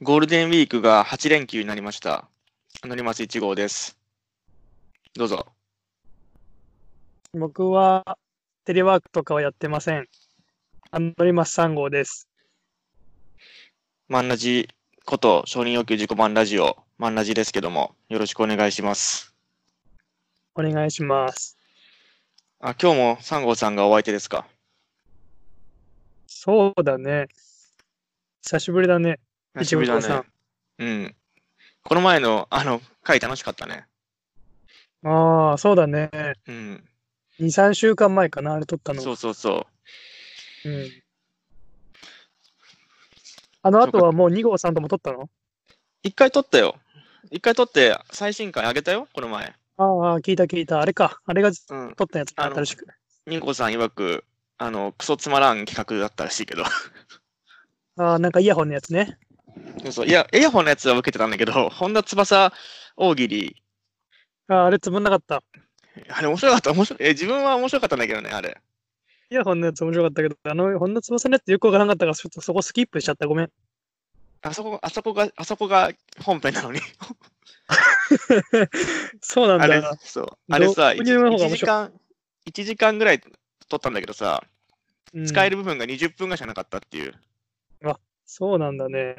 ゴールデンウィークが8連休になりました。乗ります1号です。どうぞ。僕はテレワークとかはやってません。あ乗ります3号です。マンラジこと承認要求自己満ラジオ、マンラジですけども、よろしくお願いします。お願いします。あ、今日も3号さんがお相手ですか？そうだね。久しぶりだね。一号さね。うん。この前の、あの、回楽しかったね。ああ、そうだね。うん。2、3週間前かな、あれ撮ったの。そうそうそう。うん。あの後はもう2号さんとも撮ったの？一回撮ったよ。一回撮って最新回あげたよ、この前。ああ、聞いた聞いた。あれか。あれがうん。撮ったやつ新しく。ニンコさん曰く、あの、クソつまらん企画だったらしいけど。ああ、なんかイヤホンのやつね。そうそう。いや、イヤホンのやつは受けてたんだけど、本田翼大喜利、ああ、あれつまんなかった。あれ面白かった、面白い。え、自分は面白かったんだけどね、あれ。イヤホンのやつ面白かったけど、あの、本田翼のやつよくわからなかったから、ちょっとそこスキップしちゃった。ごめん。あそこ、あそこが、あそこが本編なのに。そうなんあれだ。、そう。あれさ、どういうの方が1面白い？時間、1時間ぐらい撮ったんだけどさ、うん使える部分が20分ぐらいしかなかったっていう。そうなんだね。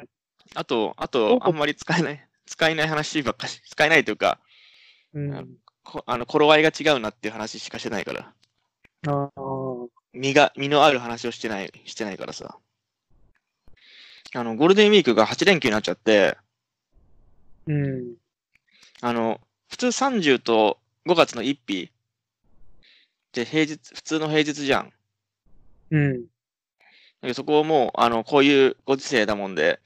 あと、あおと、あんまり使えない、使えない話ばっかし、使えないというか、うん。あこあの、頃合いが違うなっていう話しかしてないから。ああ。身が、身のある話をしてない、してないからさ。あの、ゴールデンウィークが8連休になっちゃって、うん。あの、普通30と5月の1日って平日、普通の平日じゃん。うん。そこをもう、あの、こういうご時世だもんで、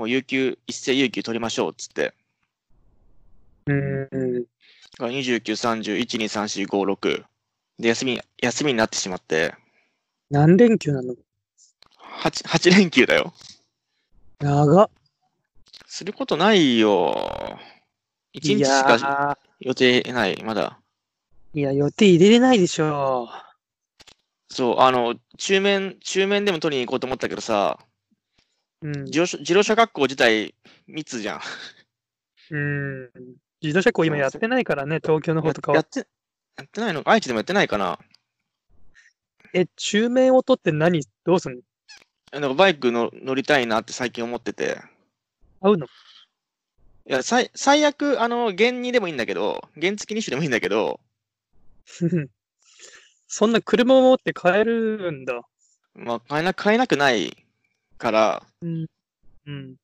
もう有給、一斉有給取りましょうっつって。うん。だから29、30、1、2、3、4、5、6。で、休み、休みになってしまって、何連休なの？8、8連休だよ。長っ。することないよ。1日しかー予定ない、まだ。いや、予定入れれないでしょそう、あの、中面、中面でも取りに行こうと思ったけどさ、う。うん。自動車自動車学校自体密じゃん。うん。自動車庫今やってないからね、東京の方とかは。やって、やってないの？愛知でもやってないかな？え、中面を取って何、どうすんの？なんかバイクの乗りたいなって最近思ってて。買うの？いや、最最悪、あの、原2でもいいんだけど、原付2種でもいいんだけど、そんな車を持って買えるんだ。まあ、買えな、買えなくないから、うん。うん。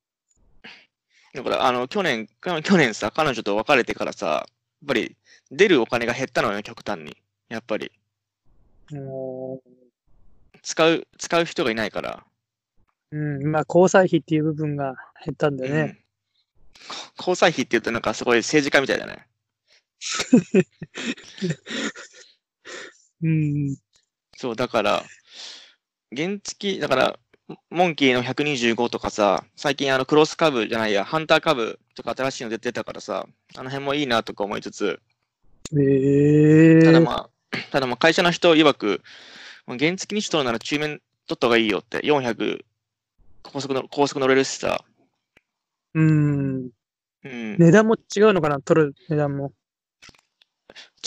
だから、あの、去年、去去年さ、彼女と別れてからさ、やっぱり、出るお金が減ったのよ、極端に。やっぱり。も使う、使う人がいないから。う、うん。まあ、交際費っていう部分が減ったんでね。うんこ交際費って言うとなんかすごい政治家みたいだね。うん。そう、だから、原付、だから、モンキーの125とかさ、最近あのクロス株じゃないや、ハンター株とか新しいの出てたからさ、あの辺もいいなとか思いつつ、ええただまあ、ただまあ会社の人曰く、まあ原付にし取るなら中面取った方がいいよって、400高速の高速乗れるしさ、うん。うん、値段も違うのかな？取る値段も。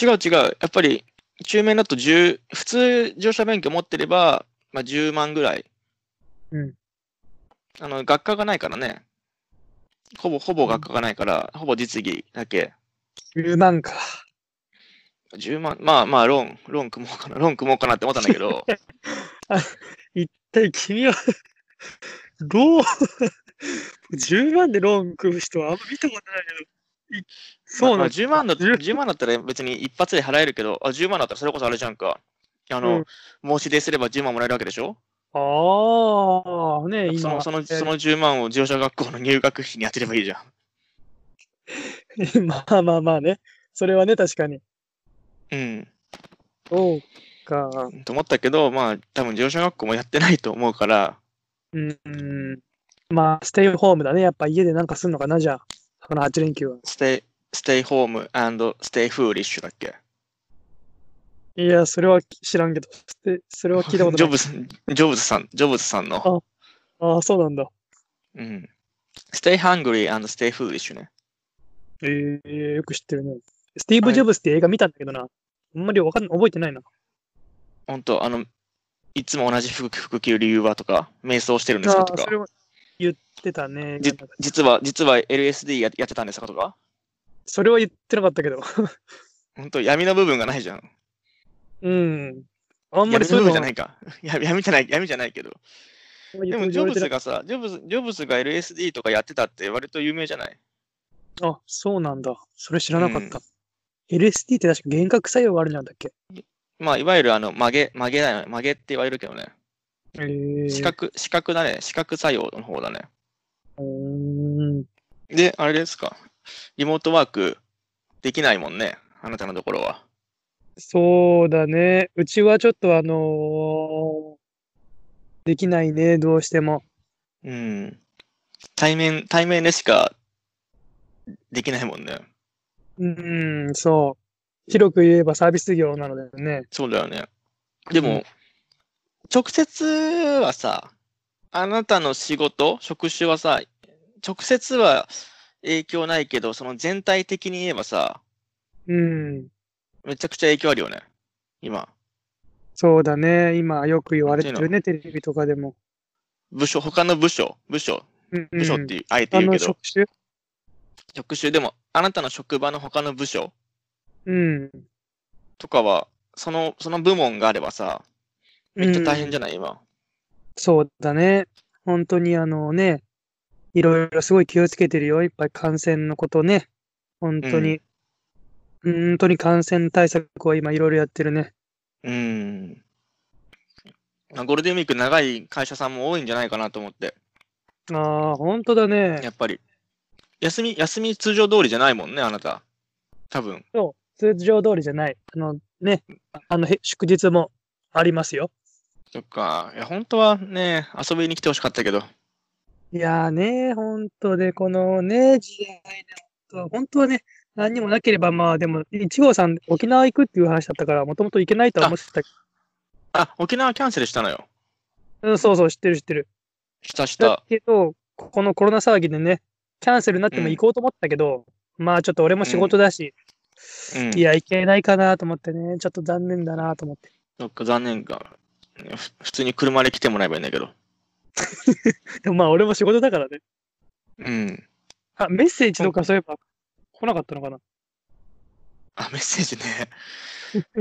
違う違う、やっぱり中面だと10、普通乗車免許持ってれば、まあ、10万ぐらい。うん。あの、学科がないからね。ほぼ、ほぼ学科がないから、ほぼ実技だけ。10万か。10万、まあまあ、ローン、ローン組もうかな、ローン組もうかなって思ったんだけど、一体君は、ローン、10万でローン組む人はあんま見たことないけど。いそうまあなんだ。10万だ、10 10万だったら別に一発で払えるけど、あ、10万だったらそれこそあれじゃんか。あの、申し出すれば10万もらえるわけでしょ？ああ、ね、今。その、その、えその10万を自動車学校の入学費に当てればいいじゃん。まあまあまあね。それはね、確かに。うん。そうか。と思ったけど、まあ、多分自動車学校もやってないと思うから、うんうん。まあ、ステイホームだね。やっぱ家でなんかすんのかな、じゃあ。この8連休は。ステイ、ステイホーム and stay foolish だっけ？いや、それは知らんけど。それは聞いたことない。ジョブズ、ジョブズさん、ジョブズさんの。ああ、そうなんだ。うん。Stay hungry and stay foolish ね。ええよく知ってるね。スティーブ・ジョブズって映画見たんだけどな。あんまりわかん覚えてないな。本当あの、いつも同じ服服着る理由はとか、瞑想してるんですかとかそれ、は言ってたね。じ実は、実は LSD ややってたんですかとか、それは言ってなかったけど。本当闇の部分がないじゃん。うん。あんまりそういうの分じゃないか。や闇じゃない、闇じゃないけど。でも、ジョブズが。がさ、ジョブズ、ジョブズが LSD とかやってたって割と有名じゃない？あ、そうなんだ。それ知らなかった。LSD って確か幻覚作用があるんなんだっけ？まあ、いわゆるあの、曲げ、曲げだよね。曲げって言われるけどね。えー、視覚、視覚だね。視覚作用の方だね。うーん。で、あれですか。リモートワークできないもんね。あなたのところは。そうだね。うちはちょっとあのーできないね、どうしても。うん。対面、対面でしかできないもんね。うん、そう。広く言えばサービス業なのでね。そうだよね。でも、うん直接はさ、あなたの仕事、職種はさ、直接は影響ないけど、その全体的に言えばさ、うん。めちゃくちゃ影響あるよね。今。そうだね。今よく言われてるね、テレビとかでも。部署、他の部署、部署、うん部署っていう、あえて言うけど、職種？職種でも、あなたの職場の他の部署うん。とかは、その、その部門があればさ、めっちゃ大変じゃない、今。そうだね。本当にあのね、いろいろすごい気をつけてるよ。いっぱい感染のことね。本当に。本当に感染対策は今いろいろやってるね。うん。まあゴールデンウィーク長い会社さんも多いんじゃないかなと思って。ああ、本当だね。やっぱり。休み、休み通常通りじゃないもんね、あなた。多分。通常通りじゃない。あのね、あのへ祝日もありますよ。そっか。いや、本当はね、遊びに来てほしかったけど。いやーね、本当で、このね、時代で、本当はね、何にもなければ、まあでも、1号さん、沖縄行くっていう話だったから、もともと行けないとは思ってたけあ、沖縄キャンセルしたのよ。ど、うん、そうそう、知ってる知ってる。だしたした。けど、このコロナ騒ぎでね、キャンセルになっても行こうと思ったけど、まあちょっと俺も仕事だし、うん。いや、行けないかなと思ってね、ちょっと残念だなと思って。そっか、残念か。ふ普通に車で来てもらえばいいんだけど。でもまあ俺も仕事だからね。うん。あ、メッセージとかそういえば来なかったのかな？あ、メッセージね。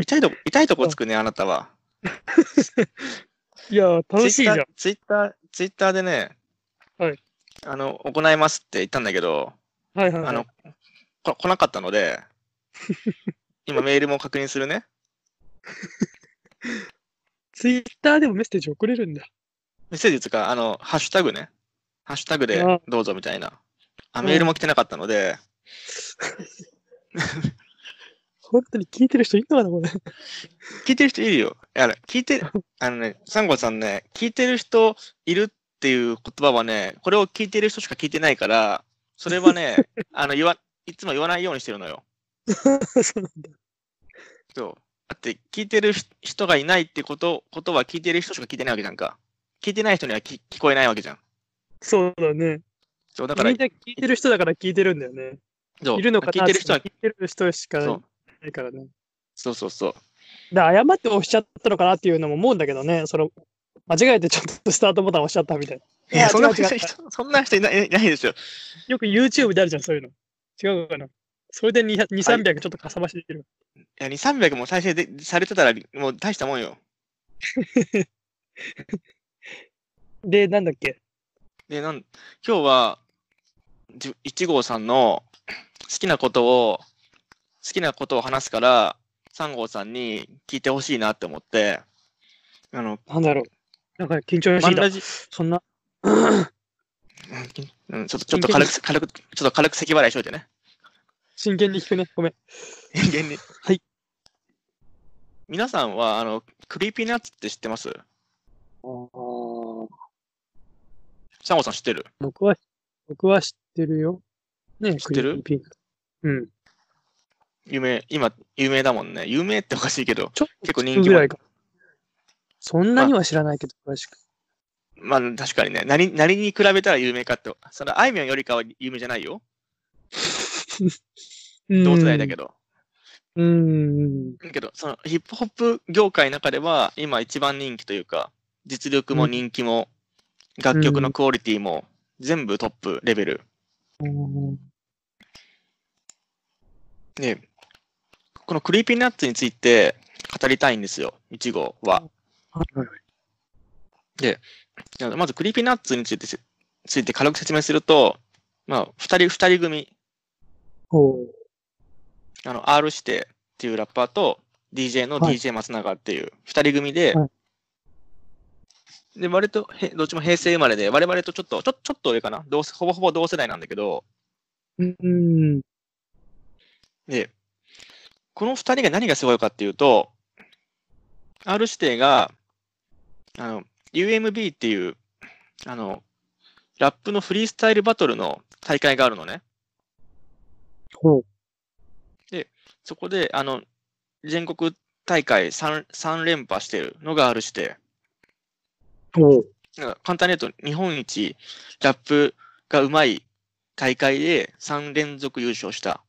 痛いとこ、痛いとこつくね、あなたは。いや、楽しいじゃん。ツイッター、ツイッターでね、はい。あの、行いますって言ったんだけど、はいはい、はい。あの、こ来なかったので、今メールも確認するね。ツイッターでもメッセージ送れるんだ。メッセージつか、あの、ハッシュタグね。ハッシュタグであどうぞみたいな。あ、うんメールも来てなかったので、本当に聞いてる人いるのかな、これ。聞いてる人いるよ。いや、聞いて、あのね、サンゴさんね、聞いてる人いるっていう言葉はね、これを聞いてる人しか聞いてないから、それはね、あの、言わ、いつも言わないようにしてるのよ。そうなんだ。そう。だって、聞いてる人人がいないってこと、ことは聞いてる人しか聞いてないわけじゃんか。聞いてない人には聞聞こえないわけじゃん。そうだね。そう、だからみん、な聞いてる人だから聞いてるんだよね。そういるのかな？聞いてる人は聞いてる人しかないからね。そうそうそう。だから謝って押しちゃったのかなっていうのも思うんだけどね。その間違えてちょっとスタートボタン押しちゃったみたいな。いや、そんな人、そんな人いないいないですよ。よく YouTube であるじゃん、そういうの。違うかな？それで200 2、300ちょっとかさ増しできる。いや、2、300も再生でされてたら、もう大したもんよ。で、なんだっけ？で、なん今日は、じ1号さんの好きなことを、好きなことを話すから、3号さんに聞いてほしいなって思って、あの、なんだろう。なんか緊張のしいだそんな。うんちょっと、ちょっと軽く、軽く、ちょっと軽く咳払いしといてね。真剣に聞くね。ごめん。人間に。はい。皆さんは、あの、 Creepy Nuts って知ってます？サンゴさん知ってる？僕は、僕は知ってるよ。ね知ってる？うん。有名、今、有名だもんね。有名っておかしいけど、ちょっと結構人気も聞くぐらいか。そんなには知らないけど、詳しく。まあ確かにね、何何に比べたら有名かって、それあいみょんよりかは有名じゃないよ。同世代だけど。ど。うん。だけど、そのヒップホップ業界の中では、今一番人気というか、実力も人気も、楽曲のクオリティも、全部トップレベル。うんで、この Creepy Nuts について語りたいんですよ、1号は。はいはいじゃあまず、クリーピーナッツについてせついて軽く説明すると、まあ、二人、二人組、ほう。あの、R 指定っていうラッパーと、DJ のはい。DJ 松永っていう二人組で、はで、割とへ、どっちも平成生まれで、我々とちょっと、ちょちょっと上かな。同世ほぼほぼ同世代なんだけど、うん。で、この二人が何がすごいかっていうと、R 指定が、あの、UMB っていう、あの、ラップのフリースタイルバトルの大会があるのね。ほう。そこで、あの、全国大会 3, 3連覇してるのが R 指定。ほう。なんか簡単に言うと、日本一ラップがうまい大会で3連続優勝した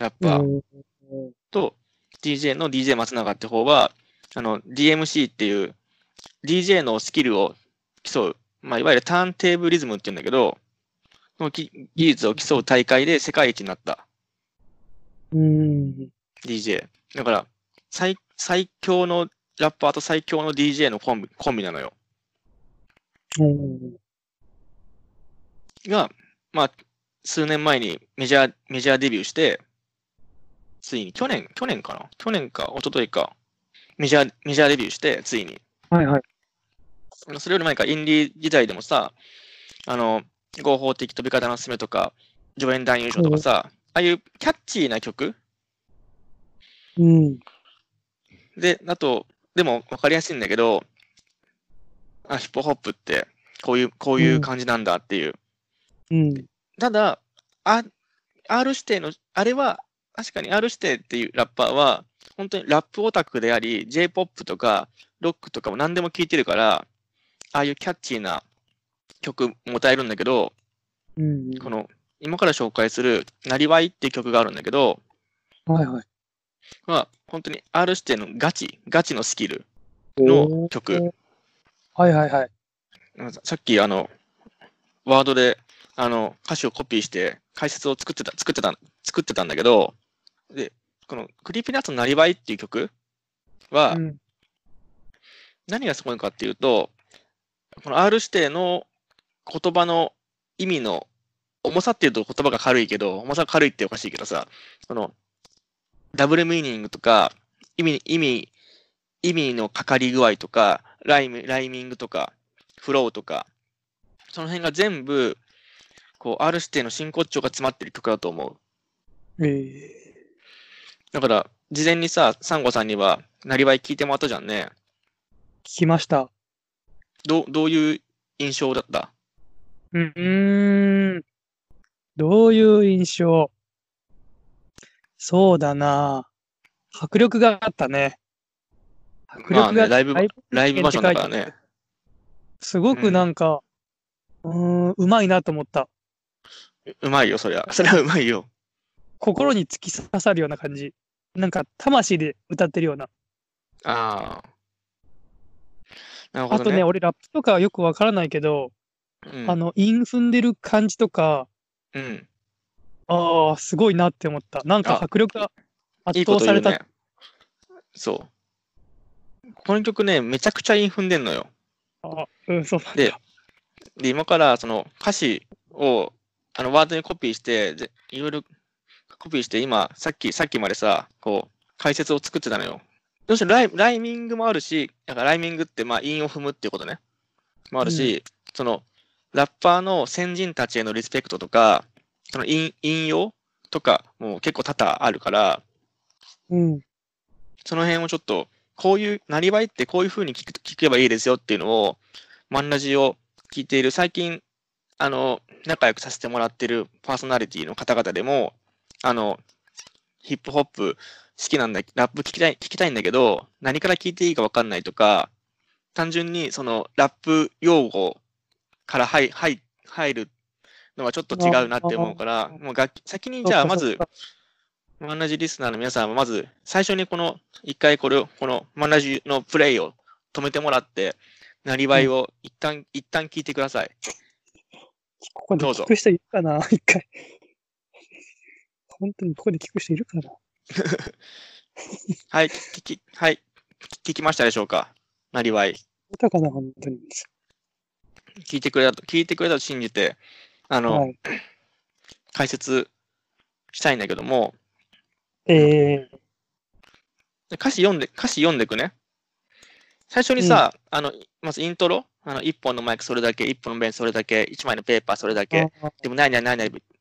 ラッパー。うんと、DJ の DJ 松永って方は、あの、DMC っていう DJ のスキルを競う、まあ、いわゆるターンテーブリズムって言うんだけど、そのき技術を競う大会で世界一になったうん。DJ。だから、最、最強のラッパーと最強の DJ のコンビ、コンビなのよ。うん。が、まあ、数年前にメジャー、メジャーデビューして、ついに、去年、去年かな？去年か、一昨日か、メジャー、メジャーデビューして、ついに。はいはい。それより前か、インディー時代でもさ、あの、合法的飛び方のすすめとか、助演男優賞とかさ、ああいうキャッチーな曲？うん。で、あと、でも分かりやすいんだけど、あ、ヒップホップって、こういう、こういう感じなんだっていう。うん。ただ、あ R 指定の、あれは、確かに R 指定っていうラッパーは、本当にラップオタクであり、J-POP とか、ロックとかも何でも聴いてるから、ああいうキャッチーな曲も歌えるんだけど、うん。この、今から紹介する、なりわいっていう曲があるんだけど、はいはい。まあ、本当に R 指定のガチ、ガチのスキルの曲。はいはいはい。さっき、あの、ワードで、あの、歌詞をコピーして、解説を作ってた、作ってた、作ってたんだけど、で、この、 Creepy Nuts のなりわいっていう曲は、うん。何がすごいかっていうと、この R 指定の言葉の意味の重さっていうと言葉が軽いけど、重さが軽いっておかしいけどさ、その、 double meaning とか、意味、意味、意味のかかり具合とか、 rhyme、rhyming とか、 flow とか、その辺が全部、こう、R 指定の真骨頂が詰まってる曲だと思う。えだから、事前にさ、サンゴさんには、なりわい聞いてもらったじゃんね。ー、聞きました。どう、どういう印象だった？うーん。どういう印象？そうだな。迫力があったね。迫力が、まあねライブライブバージョンだからね。すごくなんか、うーん、うまいなと思った。うまいよ、そりゃ。それはうまいよ。心に突き刺さるような感じ。なんか、魂で歌ってるような。ああ。なるほどね。あとね、俺ラップとかはよくわからないけど、うん、あの、韻踏んでる感じとか、うん。ああ、すごいなって思った。なんかあ迫力が圧倒された。と言うね。そう。この曲ね、めちゃくちゃ韻踏んでんのよ。あうん、そう。で、で、今からその歌詞をあのワードにコピーして、でいろいろコピーして、今、さっき、さっきまでさ、こう、解説を作ってたのよ。どうしてライライミングもあるし、だからライミングって、まあ、韻を踏むっていうことね。もあるし、その、ラッパーの先人たちへのリスペクトとか、その引引用とかも結構多々あるから、うん。その辺をちょっと、こういう、なりわいってこういう風に聞く聞けばいいですよっていうのを、マンラジを聞いている、最近、あの、仲良くさせてもらってるパーソナリティの方々でも、あの、ヒップホップ好きなんだ、ラップ聞きたい、聞きたいんだけど、何から聞いていいか分かんないとか、単純にそのラップ用語から入入入るのはちょっと違うなって思うから、もう楽器先にじゃあまず、マンラジリスナーの皆さんはまず最初にこの一回これを、このマンラジのプレイを止めてもらって、なりわいを一旦、一旦聞いてください。ここでどうぞ。聞く人いるかな？一回。本当にここで聞く人いるかな？はい、聞き、はい、聞きましたでしょうか？なりわい。いたかな本当に。聞いてくれたと、聞いてくれたと信じて、あの、はい。解説したいんだけども、えー、歌詞読んで、歌詞読んでくね。最初にさ、あの、まずイントロ、あの、一本のマイクそれだけ、一本のペンそれだけ、一枚のペーパーそれだけ、あでもないにはない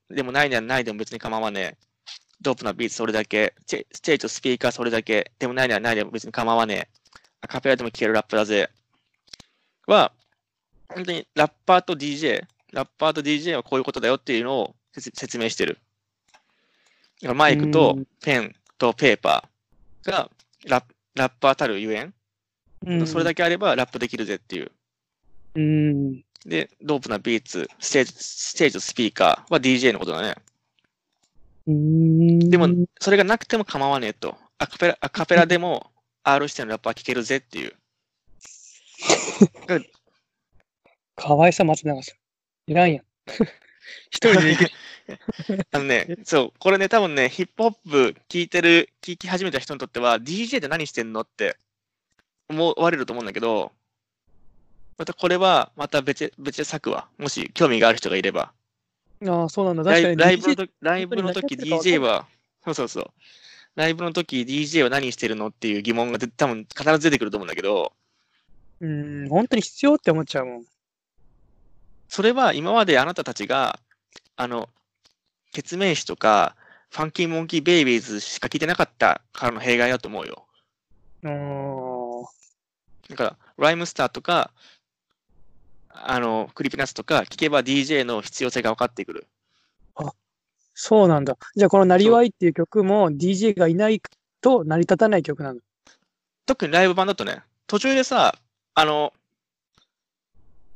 でもないにはないでも別に構わねえ。ドープなビーツそれだけ、ステージとスピーカーそれだけ、でもないにはないでも別に構わねえ。アカペラでも聴けるラップだぜ。は、本当にラッパーと DJ、ラッパーと DJ はこういうことだよっていうのを説説明してる。マイクとうんペンとペーパーがラッラッパーたるゆえん、それだけあればラップできるぜっていう。うん。で、ドープなビーツ、ステージ、ステージとスピーカーは DJ のことだね。うん。でも、それがなくても構わねえと。アカペラ、アカペラでも R 指定のラッパー聴けるぜっていう。かわいさ松永さん。いらんやん。一人で行け。あのね、そう、これね、多分ね、ヒップホップ聴いてる、聴き始めた人にとっては、DJ って何してんのって思われると思うんだけど、またこれは、また別、別で咲くわ。もし興味がある人がいれば。ああ、そうなんだ。ライ確かに。ライブの時、ライブの時 DJ は、そうそうそう。ライブの時 DJ は何してるのっていう疑問が出多分必ず出てくると思うんだけど、うん、本当に必要って思っちゃうもん。それは今まであなたたちが、あの、決命詞とか、ファンキーモンキーベイビーズしか聞いてなかったからの弊害だと思うよ。あだから、ライムスターとか、あの、クリピナッツとか聞けば DJ の必要性が分かってくる。そうなんだ。じゃあ、このなりわいっていう曲も DJ がいないと成り立たない曲なの？特にライブ版だとね、途中でさ、あの、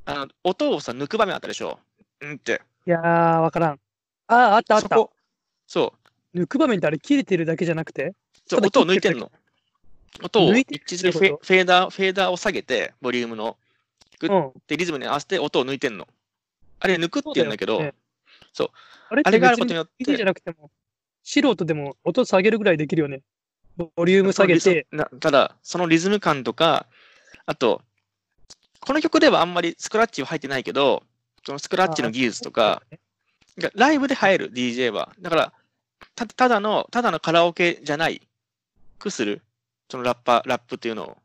あの音をさ、抜く場面あったでしょ？うんって。いやー、わからん。ああ、あったあった。そこ、そう。抜く場面ってあれ切れてるだけじゃなくて？音を抜いてんの。音を一時フェーダー、フェーダーを下げて、ボリュームの。グうん。で、リズムに合わせて音を抜いてんの。あれ、抜くって言うんだけど、そうねそうあれがあることによっ DJ じゃて、なくても、素人でも音下げるぐらいできるよね。ボリューム下げて、なただ、そのリズム感とか、あと、この曲ではあんまりスクラッチは入ってないけど、そのスクラッチの技術とか、がライブで入る DJ は。だから、たただの、ただのカラオケじゃないくする、そのラッパー、ラップっていうのを。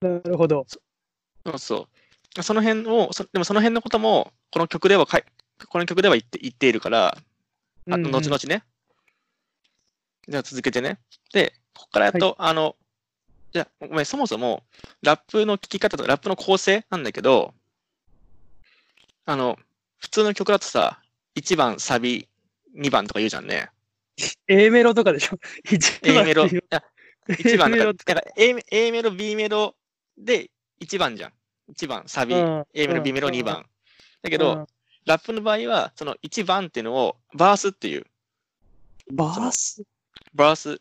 なるほど。そうそう。その辺を、そでもその辺のことも、この曲ではかい、この曲では言って言っているから、あうんうん後々ね。じゃあ続けてね。で、ここからやっと、あの、じゃあ、ごめん、そもそも、ラップの聴き方とか、ラップの構成なんだけど、あの、普通の曲だとさ、1番サビ、2番とか言うじゃんね。A メロとかでしょ ?1 番 A メロ、いや1番だから A, A メロ、B メロで1番じゃん。1番、サビ、うん。A メロ、うん。B メロうん。2番。だけど、ラップの場合は、その1番っていうのを、バースっていう、バース？バース、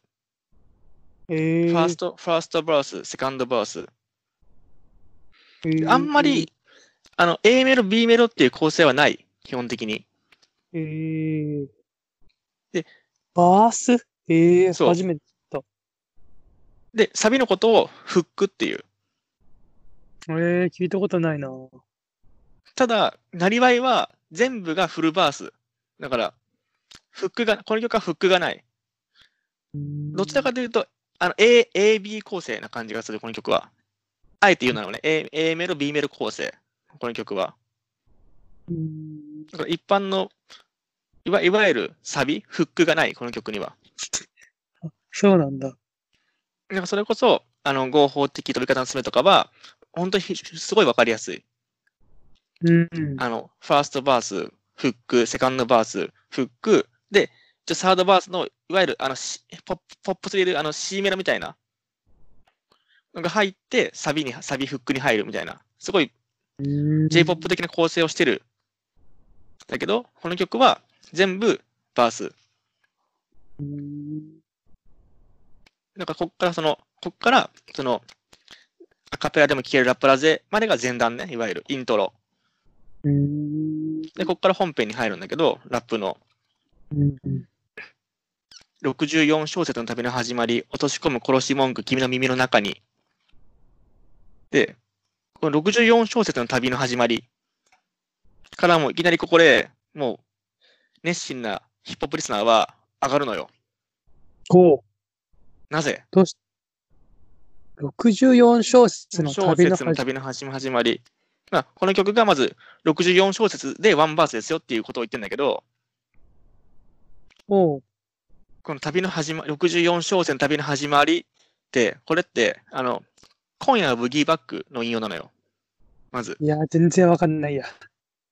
えー。ファースト、ファーストバース、セカンドバース。えー。あんまり、あの、A メロ、B メロっていう構成はない、基本的に。えー、で、バース？えー、そう。初めて。で、サビのことをフックっていう。えー、聞いたことないな。ただ、なりわいは全部がフルバース。だから、フックが、この曲はフックがない。どちらかというと、あの、A、A、B 構成な感じがする、この曲は。あえて言うならね、A, A メロ、B メロ構成。この曲は。うんだから一般の、いわいわゆるサビ、フックがない、この曲には。そうなんだ。なんかそれこそ、あの、合法的取り方の進めとかは、本当にひすごいわかりやすい。うん。あの、ファーストバース、フック、セカンドバース、フック、で、じゃサードバースの、いわゆる、あの、しポップポップスでいる、あの、C メロみたいな。のが入って、サビに、サビフックに入るみたいな、すごいうん J-POP 的な構成をしてる。だけど、この曲は全部バース。うんなんかこっからその、こっから、その、アカペラでも聴けるラップラゼまでが前段ね、いわゆるイントロ。うんで、こっから本編に入るんだけど、ラップのうん64小節の旅の始まり、落とし込む殺し文句、君の耳の中に。で、この64小節の旅の始まりからもういきなりここでもう熱心なヒップホップリスナーは上がるのよ。こなぜ？う、どうし、64小節の小旅の節の旅の始ま始まり。まあ、この曲がまず64小節でワンバースですよっていうことを言ってんだけど、おうこの旅の始まり、64小節の旅の始まりって、これって、あの、今夜はブギーバックの引用なのよ。まず。いや、全然わかんないや。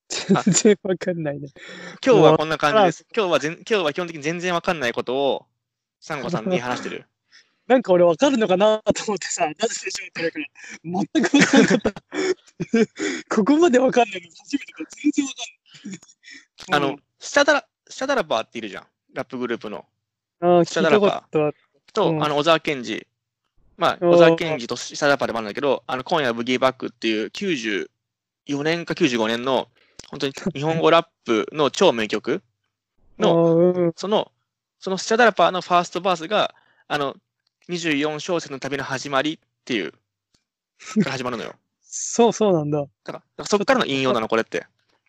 全然わかんないね。今日はこんな感じです。今日は全今日は基本的に全然わかんないことを、サンゴさんに話してる。なんか俺わかるのかなと思ってさ、なぜでしょうってから、全くわかんなかった。ここまでわかんないの初めてだ。全然わかんない。あの、スチャダラ、スチャダラパーっているじゃん。ラップグループの。うん、あーシャダラパー聞いたことうんあの、小沢健二。まあ、小沢健二とスチャダラパーでもあるんだけど、あの、今夜はブギーバックっていう94年か95年の、本当に日本語ラップの超名曲の、その、そのスチャダラパーのファーストバースが、あの、24小節の旅の始まりっていう、から始まるのよ。そうそうなんだ。だから、そっからの引用なの、これって。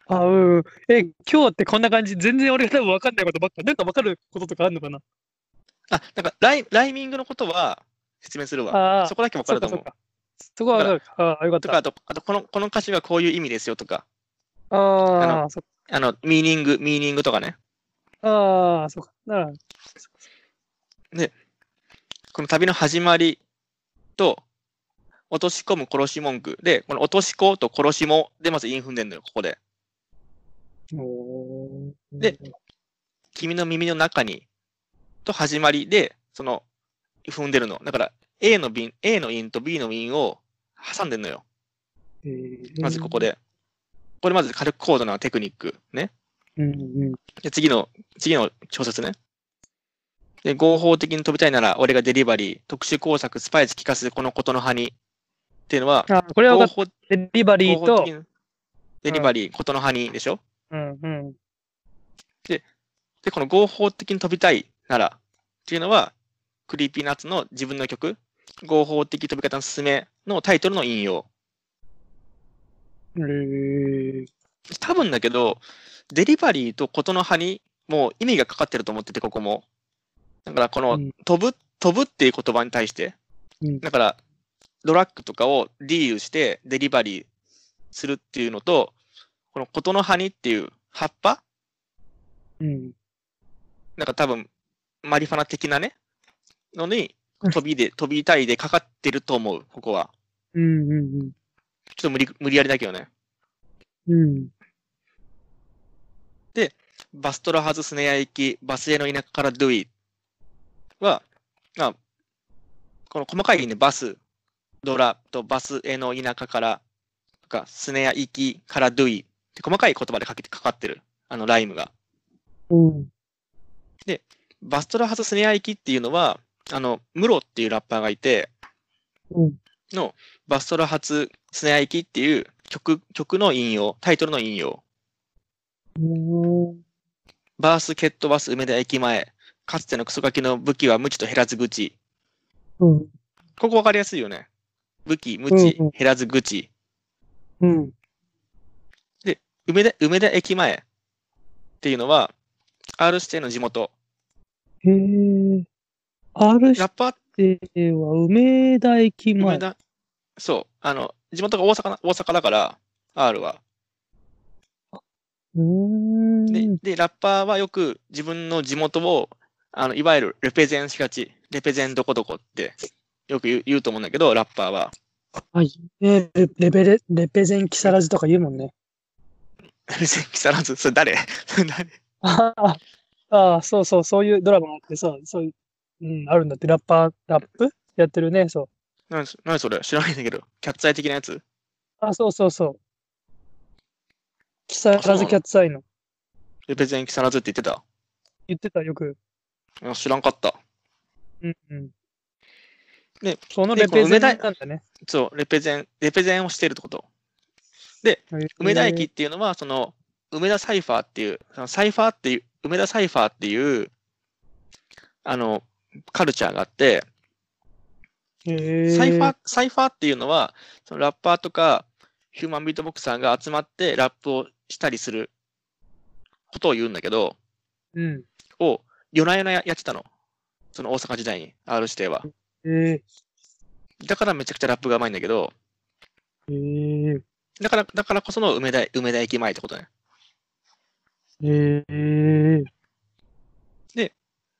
あ、うん。え、今日ってこんな感じ、全然俺が多分わかんないことばっか。なんかわかることとかあるのかな？あ、なんかライ、ライミングのことは説明するわ。ああそこだけわかると思う。そこはわかるか。ああ、よかった。とか、あと、あとこの、この歌詞はこういう意味ですよとか、ああ、そっあの、ミーニング、ミーニングとかね。か。ああ、そうか。なら、この旅の始まりと、落とし込む殺し文句で、この落とし子と殺しもでまず韻踏んでんのよ、ここで。で、君の耳の中に、と始まりで、その、踏んでるの。だから、A の便、A の韻と B の韻を挟んでんのよ。えーまずここ。で。これまず軽く高度なテクニック。ね。うんうん。で、次の、次の小説ね。で、合法的に飛びたいなら、俺がデリバリー、特殊工作、スパイス聞かせこのことの葉に。っていうのは、あ、これは。デリバリーとデリバリー、ことの葉にでしょ？うんうん。で、この合法的に飛びたいなら、っていうのは、Creepy Nuts の自分の曲、合法的飛び方のすすめのタイトルの引用。えー、多分だけど、デリバリーとことの葉にもう意味がかかってると思ってて、ここも。だから、このうん飛ぶ、飛ぶっていう言葉に対して、うんだから、ドラッグとかを D してデリバリーするっていうのと、このことの葉にっていう葉っぱ？うん。なんか多分、マリファナ的なね、のにうん、飛びで、飛びたいでかかってると思う、ここは。うんうんちょっと無理、無理やりだけどね。うん。うん。バストラハズスネア行き、バスへの田舎からドゥイは、まあ、この細かいね、バス、ドラとバスへの田舎から、とか、スネア行きからドゥイって細かい言葉でかけてかかってる、あのライムが。うん。バストラハズスネア行きっていうのは、あの、ムロっていうラッパーがいて、うん。のバストラ発スネア行きっていう曲、曲の引用、タイトルの引用。うん。バースケットバス梅田駅前。かつてのクソガキの武器は無知と減らず口。うん。ここわかりやすいよね。武器、無知うんうん、減らず口。うん。梅田、梅田駅前っていうのは、R 指定の地元。へえ。R 指定は梅田駅前。梅田、そう、あの、地元が大阪な、大阪だから、R は。うーん。で、で、ラッパーはよく自分の地元を、あの、いわゆるレペゼンしがち。レペゼンどこどこって、よく言うと思うんだけど、ラッパーは。はい。えレレベレ、レペゼン木更津とか言うもんね。レペゼン木更津、それ誰？それ誰？ああ、ああ、そうそう、そういうドラマがあってさ、そういう、うん、あるんだって、ラッパー、ラップ？やってるね、そ何そ何それ？知らないんだけど。キャッツアイ的なやつ？あ、そうそうそう。木更津キャッツアイの。レペゼン木更津って言ってた？言ってた、よく。あ知らんかった。うんうん。で、そのでレペゼンなんだね。そう、レペゼン、レペゼンをしてるってこと。梅田駅っていうのは、その、梅田サイファーっていう、そのサイファーっていう、梅田サイファーっていう、あの、カルチャーがあって、えー、サイファー、サイファーっていうのは、そのラッパーとか、 human beatboxer が集まってラップをしたりすることを言うんだけど、うん。を夜な夜なやってたの？その大阪時代に、R 指定は。えー、だからめちゃくちゃラップがうまいんだけど、えー、だから、だからこその梅田、梅田駅前ってことね。えー、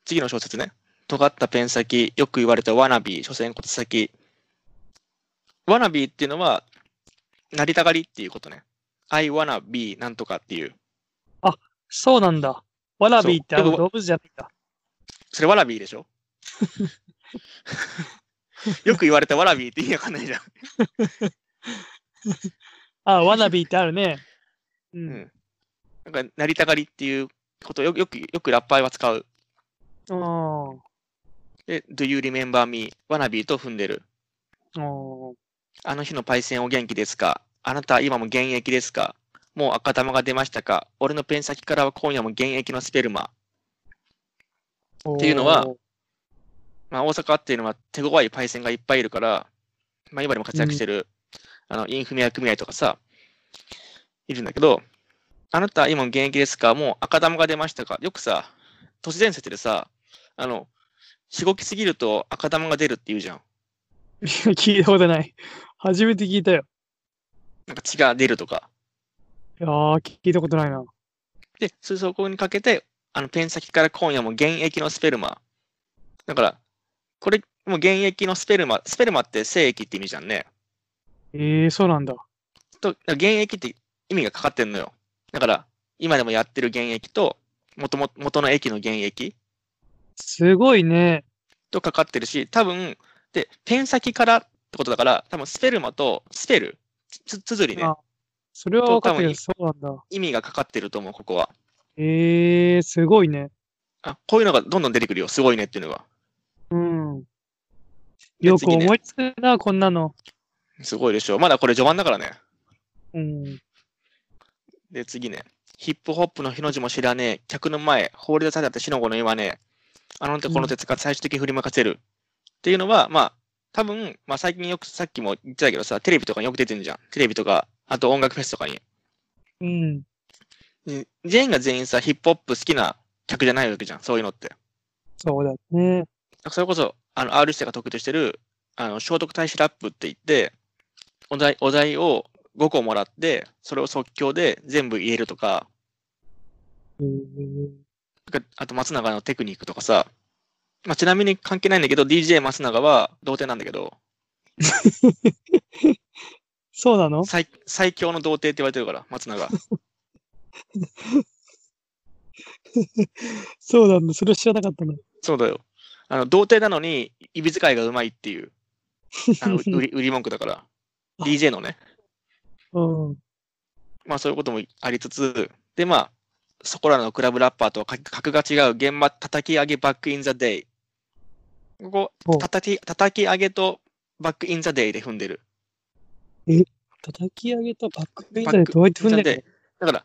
次の小説ね。尖ったペン先、よく言われたワナビー、所詮小手先。ワナビーっていうのは、なりたがりっていうことね。I wanna be なんとかっていう。そうなんだ。ワラビーってあの動物じゃないか。それワラビーでしょ？よく言われたワラビーって意味わかんないじゃん。あ、 wannabe ってあるね。う。うんん。なんか、なりたがりっていうことをよよく、よくラッパーは使う。あーで、Do you remember me? wannabe と踏んでる。あの日のパイセンお元気ですか？あなたは今も現役ですか？もう赤玉が出ましたか？俺のペン先からは今夜も現役のスペルマ。っていうのはまあ、大阪っていうのは手強いパイセンがいっぱいいるから、まあ、今でも活躍してる、あの、インフミア組合とかさ、いるんだけど、あなたは今も現役ですか？もう赤玉が出ましたか？よくさ、都市伝説でさ、あの、しごきすぎると赤玉が出るって言うじゃん。聞いたことない。初めて聞いたよ。なんか血が出るとか。いやー、聞いたことないな。で、そそこにかけて、あの、ペン先から今夜も現役のスペルマ。だから、これ、もう現役のスペルマ、スペルマって精液って意味じゃんね。えー、そうなんだ。と、現役って意味がかかってんのよ。だから、今でもやってる現役と、元も元の駅の現役すごいね。とかかってるし、多分、で、ペン先からってことだから、多分スペルマとスペル、つつづりねあ、それは分かっそうなんだ。意味がかかってると思う、ここは。えー、すごいね。あ、こういうのがどんどん出てくるよ。すごいねっていうのが。うん。よく思いつくな、こんなの。すごいでしょ。まだこれ序盤だからね。うん。で、次ね。ヒップホップの日の字も知らねえ。客の前、放り出された死の子の言わねえ。あの手この手使って最終的に振り向かせる。っていうのは、まあ、多分、まあ最近よくさっきも言ってたけどさ、テレビとかによく出てるじゃん。テレビとか、あと音楽フェスとかに。うん。で全員が全員さ、ヒップホップ好きな客じゃないわけじゃん。そういうのって。そうだね。それこそ、あの、R 指定が得意としてる、あの、聖徳太子ラップって言って、お題、お題を5個もらって、それを即興で全部言えるとか、えーなんかあと松永のテクニックとかさ、まあ、ちなみに関係ないんだけど、DJ 松永は童貞なんだけど、そうなの？最最強の童貞って言われてるから、松永。そうなんだ。それ知らなかったな。そうだよ。あの、童貞なのに、指使いがうまいっていう、あの 売り売り文句だから。DJ のね。うん。まあそういうこともありつつ、でまあ、そこらのクラブラッパーとは格格が違う現場叩き上げ back in the day。こおこ、叩き、叩き上げと back in the day で踏んでる。叩き上げと back in the day どうやって踏んでるだから、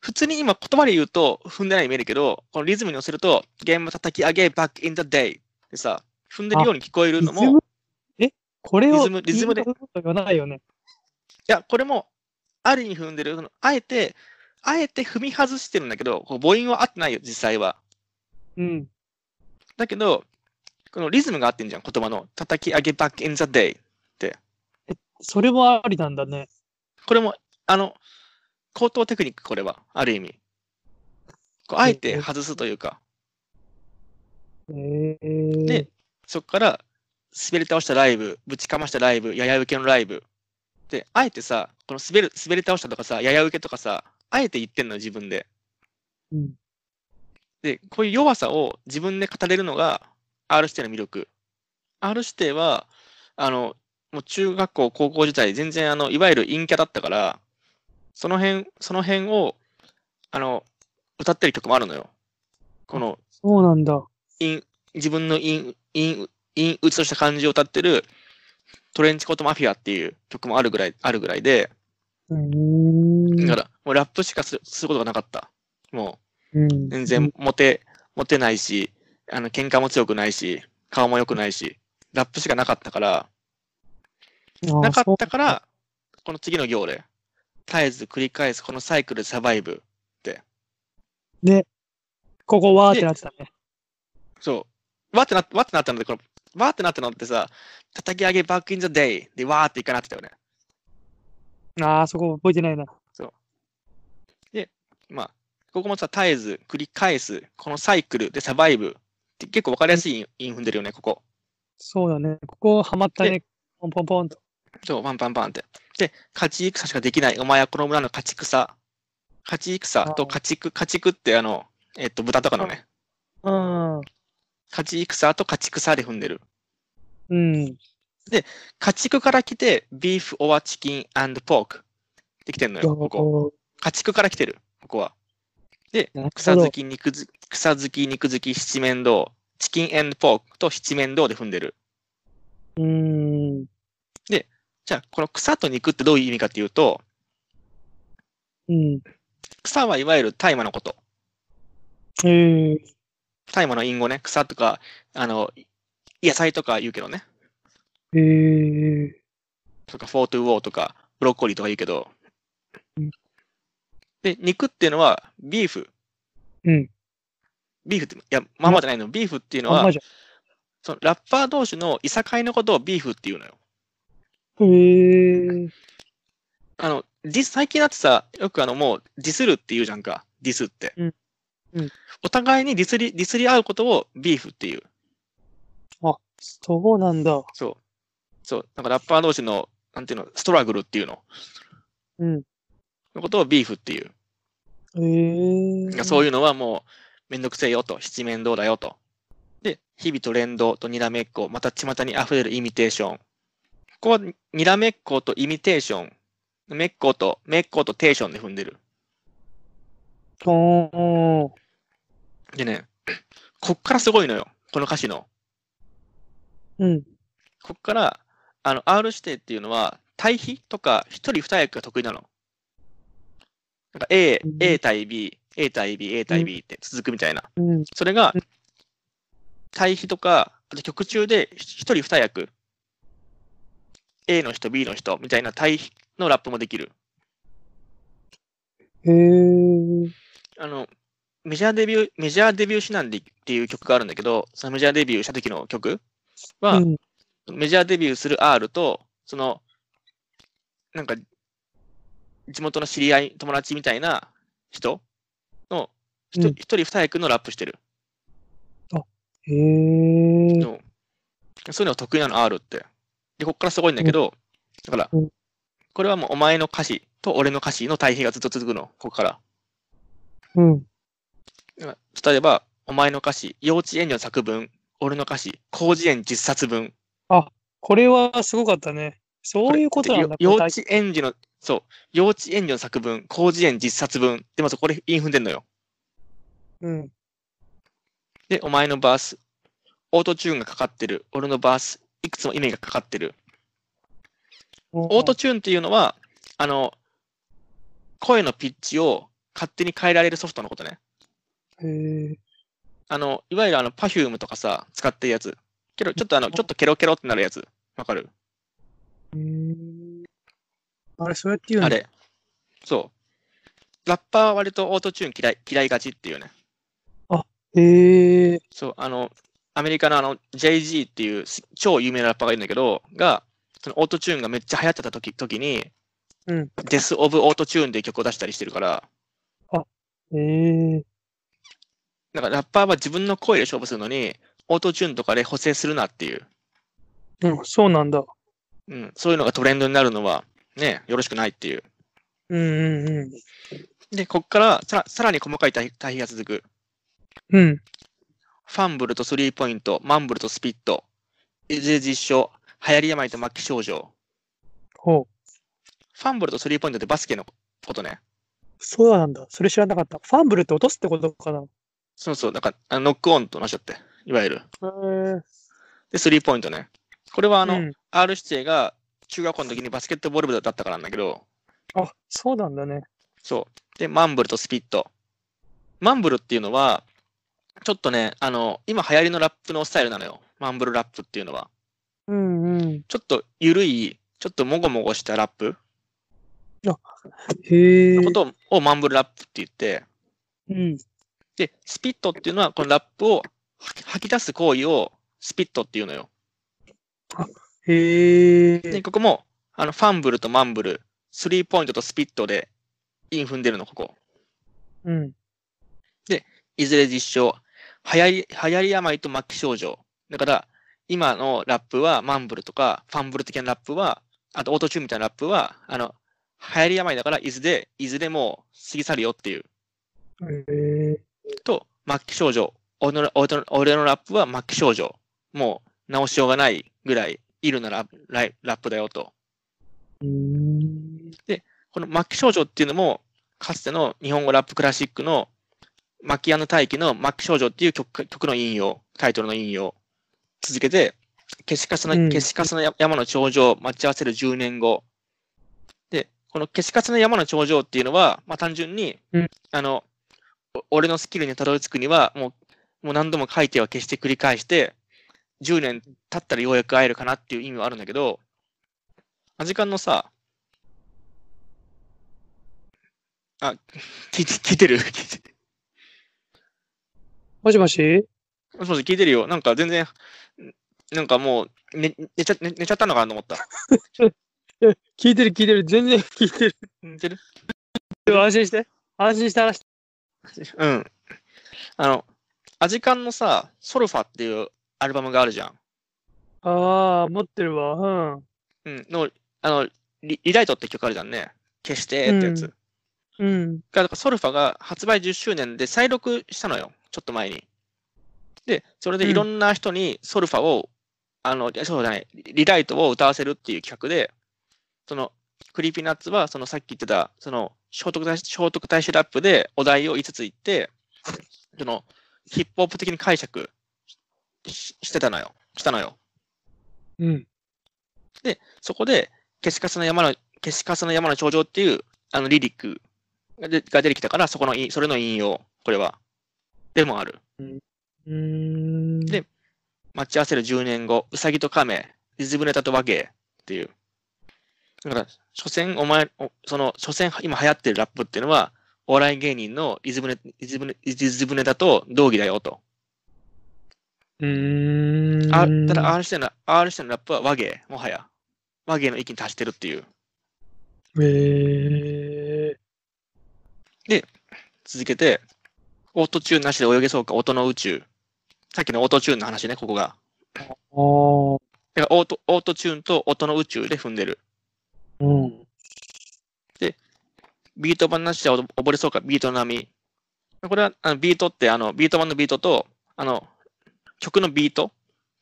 普通に今言葉で言うと踏んでないように見えるけど、このリズムに乗せると、現場叩き上げバックインザデイでさ、踏んでるように聞こえるのも、え？これをリズムリズムで言いや、これも、ある意味踏んでる。あえて、あえて踏み外してるんだけど、母音は合ってないよ、実際は。うん。だけど、このリズムが合ってんじゃん、言葉の。叩き上げ back in the day。それもありなんだね。これも、あの、高等テクニック、これは、ある意味。こうあえて外すというか、えー、で、そこから滑り倒したライブ、ぶちかましたライブ、やや受けのライブ。で、あえてさ、この滑る、滑り倒したとかさ、やや受けとかさ、あえて言ってんのよ、自分で。うん、で、こういう弱さを自分で語れるのが R 指定の魅力。R 指定は、あの、もう中学校、高校時代、全然あの、いわゆる陰キャだったから、その辺、その辺を、あの、歌ってる曲もあるのよ。この、そうなんだ。陰自分の陰、陰、陰鬱とした感じを歌ってる、トレンチコートマフィアっていう曲もあるぐらい、あるぐらいで。だから、もうラップしかすることがなかった。もう全然モテ、モテないし、あの、喧嘩も強くないし、顔も良くないし、ラップしかなかったから、あなかそうったから、この次の行で、絶えず繰り返すこのサイクルでサバイブ。ね。ここわーってなってたね。そう。わーってな、わーってなったので、この、わーってなったのってさ、叩き上げバックインザデイでわーっていかなってたよね。ああ、そこ覚えてないな。まあ、ここもさ、絶えず繰り返す、このサイクルでサバイブって結構わかりやすいイン踏んでるよね、ここ。そうだね。ここハマったね。ポンポンポンと。そう、パンパンパンって。で、勝ち戦しかできない、お前はこの村の勝ち草。勝ち戦と家畜、家畜ってあの、えっと、豚とかのね、うん。勝ち戦と家畜草で踏んでる。うん。家畜から来て、ビーフ、オア、チキン、アンド、ポークって来てんのよ、ここ。家畜から来てる、ここは。で草好き、肉ず草好き、肉好き、七面倒、チキンエンドポークと七面倒で踏んでる。うーん。じゃあ、この草と肉ってどういう意味かっていうと、うん。草はいわゆる大麻のこと。ええ大麻の隠語ね、草とか、あの、野菜とか言うけどね。ええとか、フォートウォーとか、ブロッコリーとか言うけどうん。で、肉っていうのは、 beef。うん。 beef って、いや、まあまあじゃないの。 beef っていうのはま、じそのラッパー同士のいさかいのことを beef っていうのよ。ゃん。ええあの、ディス、最近だってさ、よくあの、もう、ディスるって言うじゃんか。ディスって。うんうんお互いにディスり、ディスり合うことをビーフっていう。そうなんだ。そう。そう。なんかラッパー同士の、なんていうの、ストラグルっていうの。うん。のことをビーフっていう。ええそういうのはもう、めんどくせえよと、七面倒だよと。で、日々と連動とにらめっこ、また巷に溢れるイミテーション。ここは、にらめっことイミテーション。めっこと、めっことテーションで踏んでる。おー。でね、こっからすごいのよ。この歌詞の。うん。こっから、あの、R 指定っていうのは、対比とか、一人二役が得意なの。なんか A う、ん A 対 B、A 対 B、A 対 B って続くみたいな。うん。それがうん、対比とか、あと曲中で一人二役、A の人、B の人みたいな対比のラップもできる。へえ。あの、メジャーデビュー、メジャーデビューシナンディっていう曲があるんだけど、そのメジャーデビューした時の曲は、うん。メジャーデビューする R と、その、なんか、地元の知り合い、友達みたいな人の、ひとうん一人二役のラップしてる。へえ。そういうの得意なの R って。で、こっからすごいんだけど、だからうん、これはもうお前の歌詞と俺の歌詞の対比がずっと続くの、ここから。うん。例えば、お前の歌詞、幼稚園児の作文、俺の歌詞、広辞苑10冊分。これはすごかったね。そういうことなんだ。幼稚園児の、そう、幼稚園児の作文、広辞苑10冊分。で、まずこれ、イン踏んでんのよ。うん。で、お前の verse、Auto-Tune がかかってる。俺の verse、いくつも意味がかかってる。 Auto-Tune っていうのは、あの、声のピッチを勝手に変えられるソフトのことね。へえ。あの、いわゆるあの、 Perfume とかさ、使ってるやつ。けど、ちょっとあの、ちょっとケロケロってなるやつ。わかる？へえあれ、そうやって言うんだ。あれ。そう。ラッパーは割と Auto-Tune 嫌い、嫌いがちっていうね。へえ。そう、あの、アメリカのあの、JG っていうす超有名なラッパーがいるんだけど、が、その Auto-Tune がめっちゃ流行ってた時時に、うん。 Death of Auto-Tune っていう曲を出したりしてるから、へえ。なんかラッパーは自分の声で勝負するのに、 Auto-Tune とかで補正するなっていう、うん、そうなんだ。うん、そういうのがトレンドになるのは、ね、よろしくないっていう。うんうんうん。で、こっからさらさらに細かい対対比が続く。うん。ファンブルとスリーポイント、マンブルとスピット、いずれ実証、流行り病と末期症状。ほう。ファンブルとスリーポイントってバスケのことね。そうなんだ。それ知らなかった。ファンブルって落とすってことかな。そうそう、だからあノックオンと同じだって、いわゆる。へーで、スリーポイントね。これはあの、うん R 指定が中学校の時にバスケットボール部だったからなんだけど、あ、そうなんだね。そう。で、マンブルとスピット。マンブルっていうのは、ちょっとね、あの、今流行りのラップのスタイルなのよ。マンブルラップっていうのは。うんうん。ちょっと緩い、ちょっともごもごしたラップへえの。ことをマンブルラップって言って、うん。で、スピットっていうのは、このラップを吐き出す行為をスピットっていうのよ。へえ。で、ここも、あの、ファンブルとマンブル、スリーポイントとスピットで、イン踏んでるの、ここ。うん。いずれ実証。流行り、流行り病と末期症状。だから、今のラップは、マンブルとか、ファンブル的なラップは、あとオートチューンみたいなラップは、あの、流行り病だから、いずれ、いずれもう過ぎ去るよっていう。へえ。と、末期症状。俺の俺の俺のラップは末期症状。もう、直しようがないぐらい、いるならライラップだよと。うーん。この末期症状っていうのも、かつての日本語ラップクラシックの、マキアの大気の末期症状っていう曲曲の引用、タイトルの引用。続けて、消しカスの、うん消しカスの山山の頂上、待ち合わせる10年後。で、この消しカスの山の頂上っていうのは、まあ単純に、うんあの、お俺のスキルにたどり着くには、もう、もう何度も書いては消して繰り返して、10年経ったらようやく会えるかなっていう意味はあるんだけど、アジカンのさ、あ、聞いて聞いてる？聞いてもしもし？もしもし聞いてるよ。なんか全然、なんかもう寝寝ちゃ寝寝ちゃったのかなと思った。聞いてる聞いてる。全然聞いてる。寝てる？安心して。安心して話して。うん。あの、アジカンのさ、ソルファっていうアルバムがあるじゃん。ああ、持ってるわ。うん。うん。の、あの、リリライトって曲あるじゃんね。消してってやつ。うん。がだからソルファが発売10周年で再録したのよ。ちょっと前に。で、それでいろんな人にソルファを、あの、いやそうじゃない、リリライトを歌わせるっていう企画で、その、 Creepy Nuts は、そのさっき言ってた、その、聖徳太子聖徳太子ラップでお題を5つ言って、その、ヒップホップ的に解釈ししてたのよ。したのよ。うん。で、そこで、消しカスの山の、消しカスの山の頂上っていう、あの、リリックが出てきたから、そこのい、それの引用、これは。でもある。うーん。で待ち合わせる10年後、うさぎと亀、リズムネタと和芸っていう。だから、所詮、お前、おその、所詮、今流行ってるラップっていうのは、お笑い芸人のリズムネリズムネリズムネタと同義だよと。うーん。あただ、R 視点の、R 視点のラップは和芸、もはや。和芸の域に達してるっていう。へえ。続けて、オートチューンなしで泳げそうか、音の宇宙。さっきのオートチューンの話ね、ここが。ああ。だからオート、オートチューンと音の宇宙で踏んでる。うん。ビート板なしで溺れそうか、ビートの波。これは、あのビートって、あの、ビート板のビートと、あの、曲のビート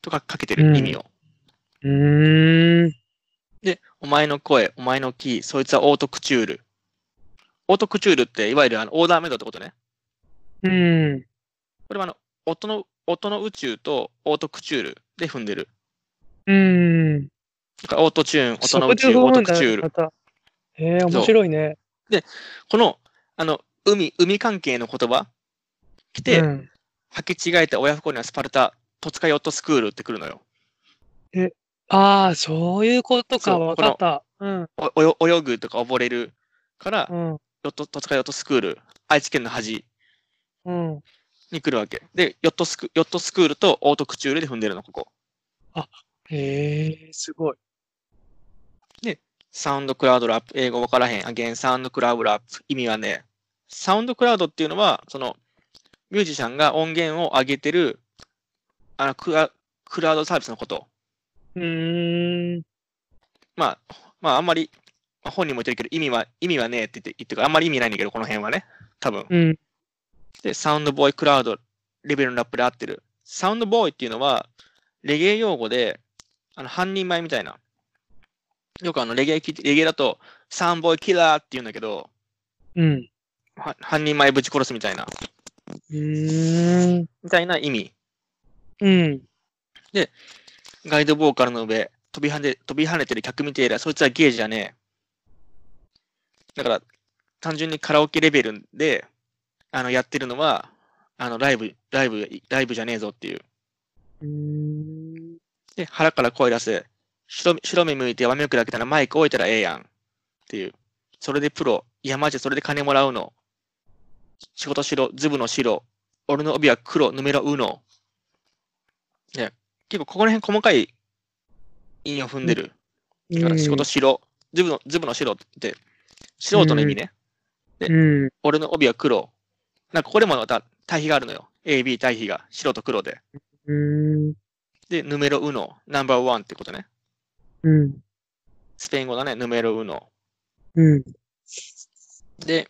とかかけてる意味を。うーん。で、お前の声、お前のキー、そいつはオートクチュール。オートクチュールって、いわゆるあのオーダーメイドってことね。うん。これはあの、音の、音の宇宙とオートクチュールで踏んでる。うん。オートチューン、音その宇宙、オートクチュール。へえ、面白いね。この、あの、海、海関係の言葉来て、うん。履き違えた親不孝にはスパルタ、戸塚ヨットスクールって来るのよ。ああ、そういうことか。そうわかった。うん。お泳ぐとか溺れるから、うん。ヨット、戸塚ヨットスクール、愛知県の端うん。に来るわけ。で、ヨットスク、ヨットスクールとオートクチュールで踏んでるの、ここ。へえ、すごい。サウンドクラウドラップ、英語わからへん。あげん、サウンドクラウドラップ。意味はね、サウンドクラウドっていうのは、その、ミュージシャンが音源を上げてる、あの、クラクラウドサービスのこと。うーん。まあ、まあ、あんまり、まあ本人も言ってるけど、意味は、意味はねえって言って、言ってあんまり意味ないんだけど、この辺はね。多分。うん。で、サウンドボーイクラウドレベルのラップで合ってる。サウンドボーイっていうのは、レゲエ用語で、あの、半人前みたいな。よくあの、レゲエレゲエだと、サンボイキラーって言うんだけど、うん。は半人前ぶち殺すみたいな、うーん。みたいな意味。うん。ガイドボーカルの上、飛び跳ね飛び跳ねてる客みてえだ、そいつはゲーじゃねえ。だから、単純にカラオケレベルで、あの、やってるのは、あの、ライブ、ライブ、ライブじゃねえぞっていう。う。で、腹から声出せ、白目白目向いてわめくだけたらマイク置いたらええやん。っていう。それでプロ。いや、マジでそれで金もらうの。仕事しろ、ズブの白。俺の帯は黒、ヌメロウノ。ね、結構ここら辺細かい韻を踏んでる。だから仕事しろ、ズブの、ズブの白って、素人の意味ね。うん。俺の帯は黒。なんかここでもまた対比があるのよ。A、B 対比が白と黒で。うん。で、ヌメロウノ、ナンバーワンってことね。うん。スペイン語だね、ヌメロウノ。うん。で、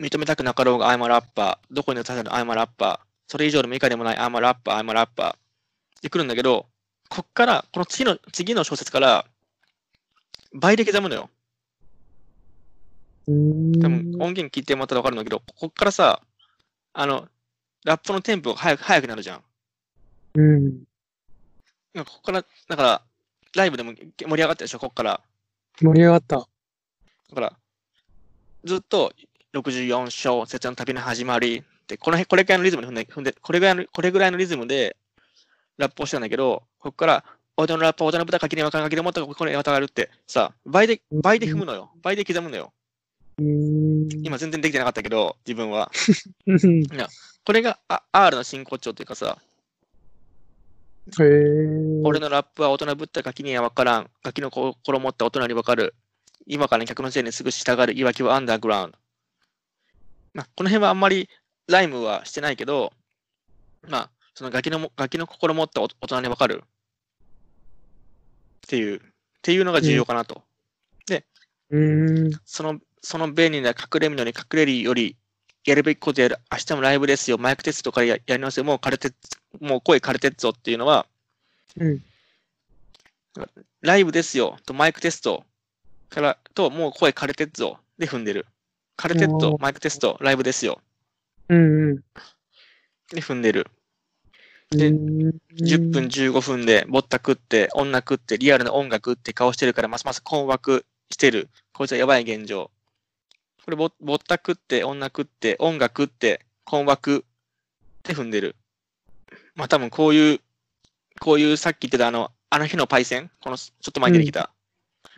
認めたくなかろうが、アイマラッパー、どこに立てるアイマラッパー、それ以上でも以下でもないアイマラッパー、アイマラッパーってくるんだけど、こっから、この次の、次の小説から、倍で刻むのよ。うん。多分音源聞いてもらったら分かるんだけど、こっからさ、あの、ラップのテンポが速く速くなるじゃん。うん。ここから、だから、ライブでも盛り上がったでしょ、こっから。盛り上がった。だから、ずっと64小節の旅の始まりって、この辺、これぐらいのリズムで踏んで、踏んでこれぐらいの、これぐらいのリズムでラップをしてたんだけど、ここから、おのラップ、おの豚かきにわかかきでもっとここに渡がるって、さ、倍で、倍で踏むのよ。倍で刻むのよ。うん。今全然できてなかったけど、自分は。うん。これがあ R の真骨頂っていうかさ。俺のラップは大人ぶったガキには分からん。ガキの心持った大人に分かる。今から客のせいにすぐ従う。いわきはアンダーグラウンド。まあ、この辺はあんまりライムはしてないけど、まあ、そのガキのもガキの心持った大大人に分かる。っていう、っていうのが重要かなと。うん。その、その便利な隠れみのに隠れるより、やるべきことやる。明日もライブですよ。マイクテストからややり直せ。もう枯れて、もう声枯れてっぞっていうのは、うん。ライブですよとマイクテストからともう声枯れてっぞで踏んでる。枯れてっぞお、ーマイクテスト、ライブですようん。で踏んでる。で10分、15分でぼったくって、女食って、リアルな音楽って顔してるからますます困惑してる。こいつはやばい現状。これぼぼったくって、女食って、音楽って、困惑って踏んでる。まあ多分こういう、こういうさっき言ってたあの、あの日のパイセン、このちょっと前に出てきた。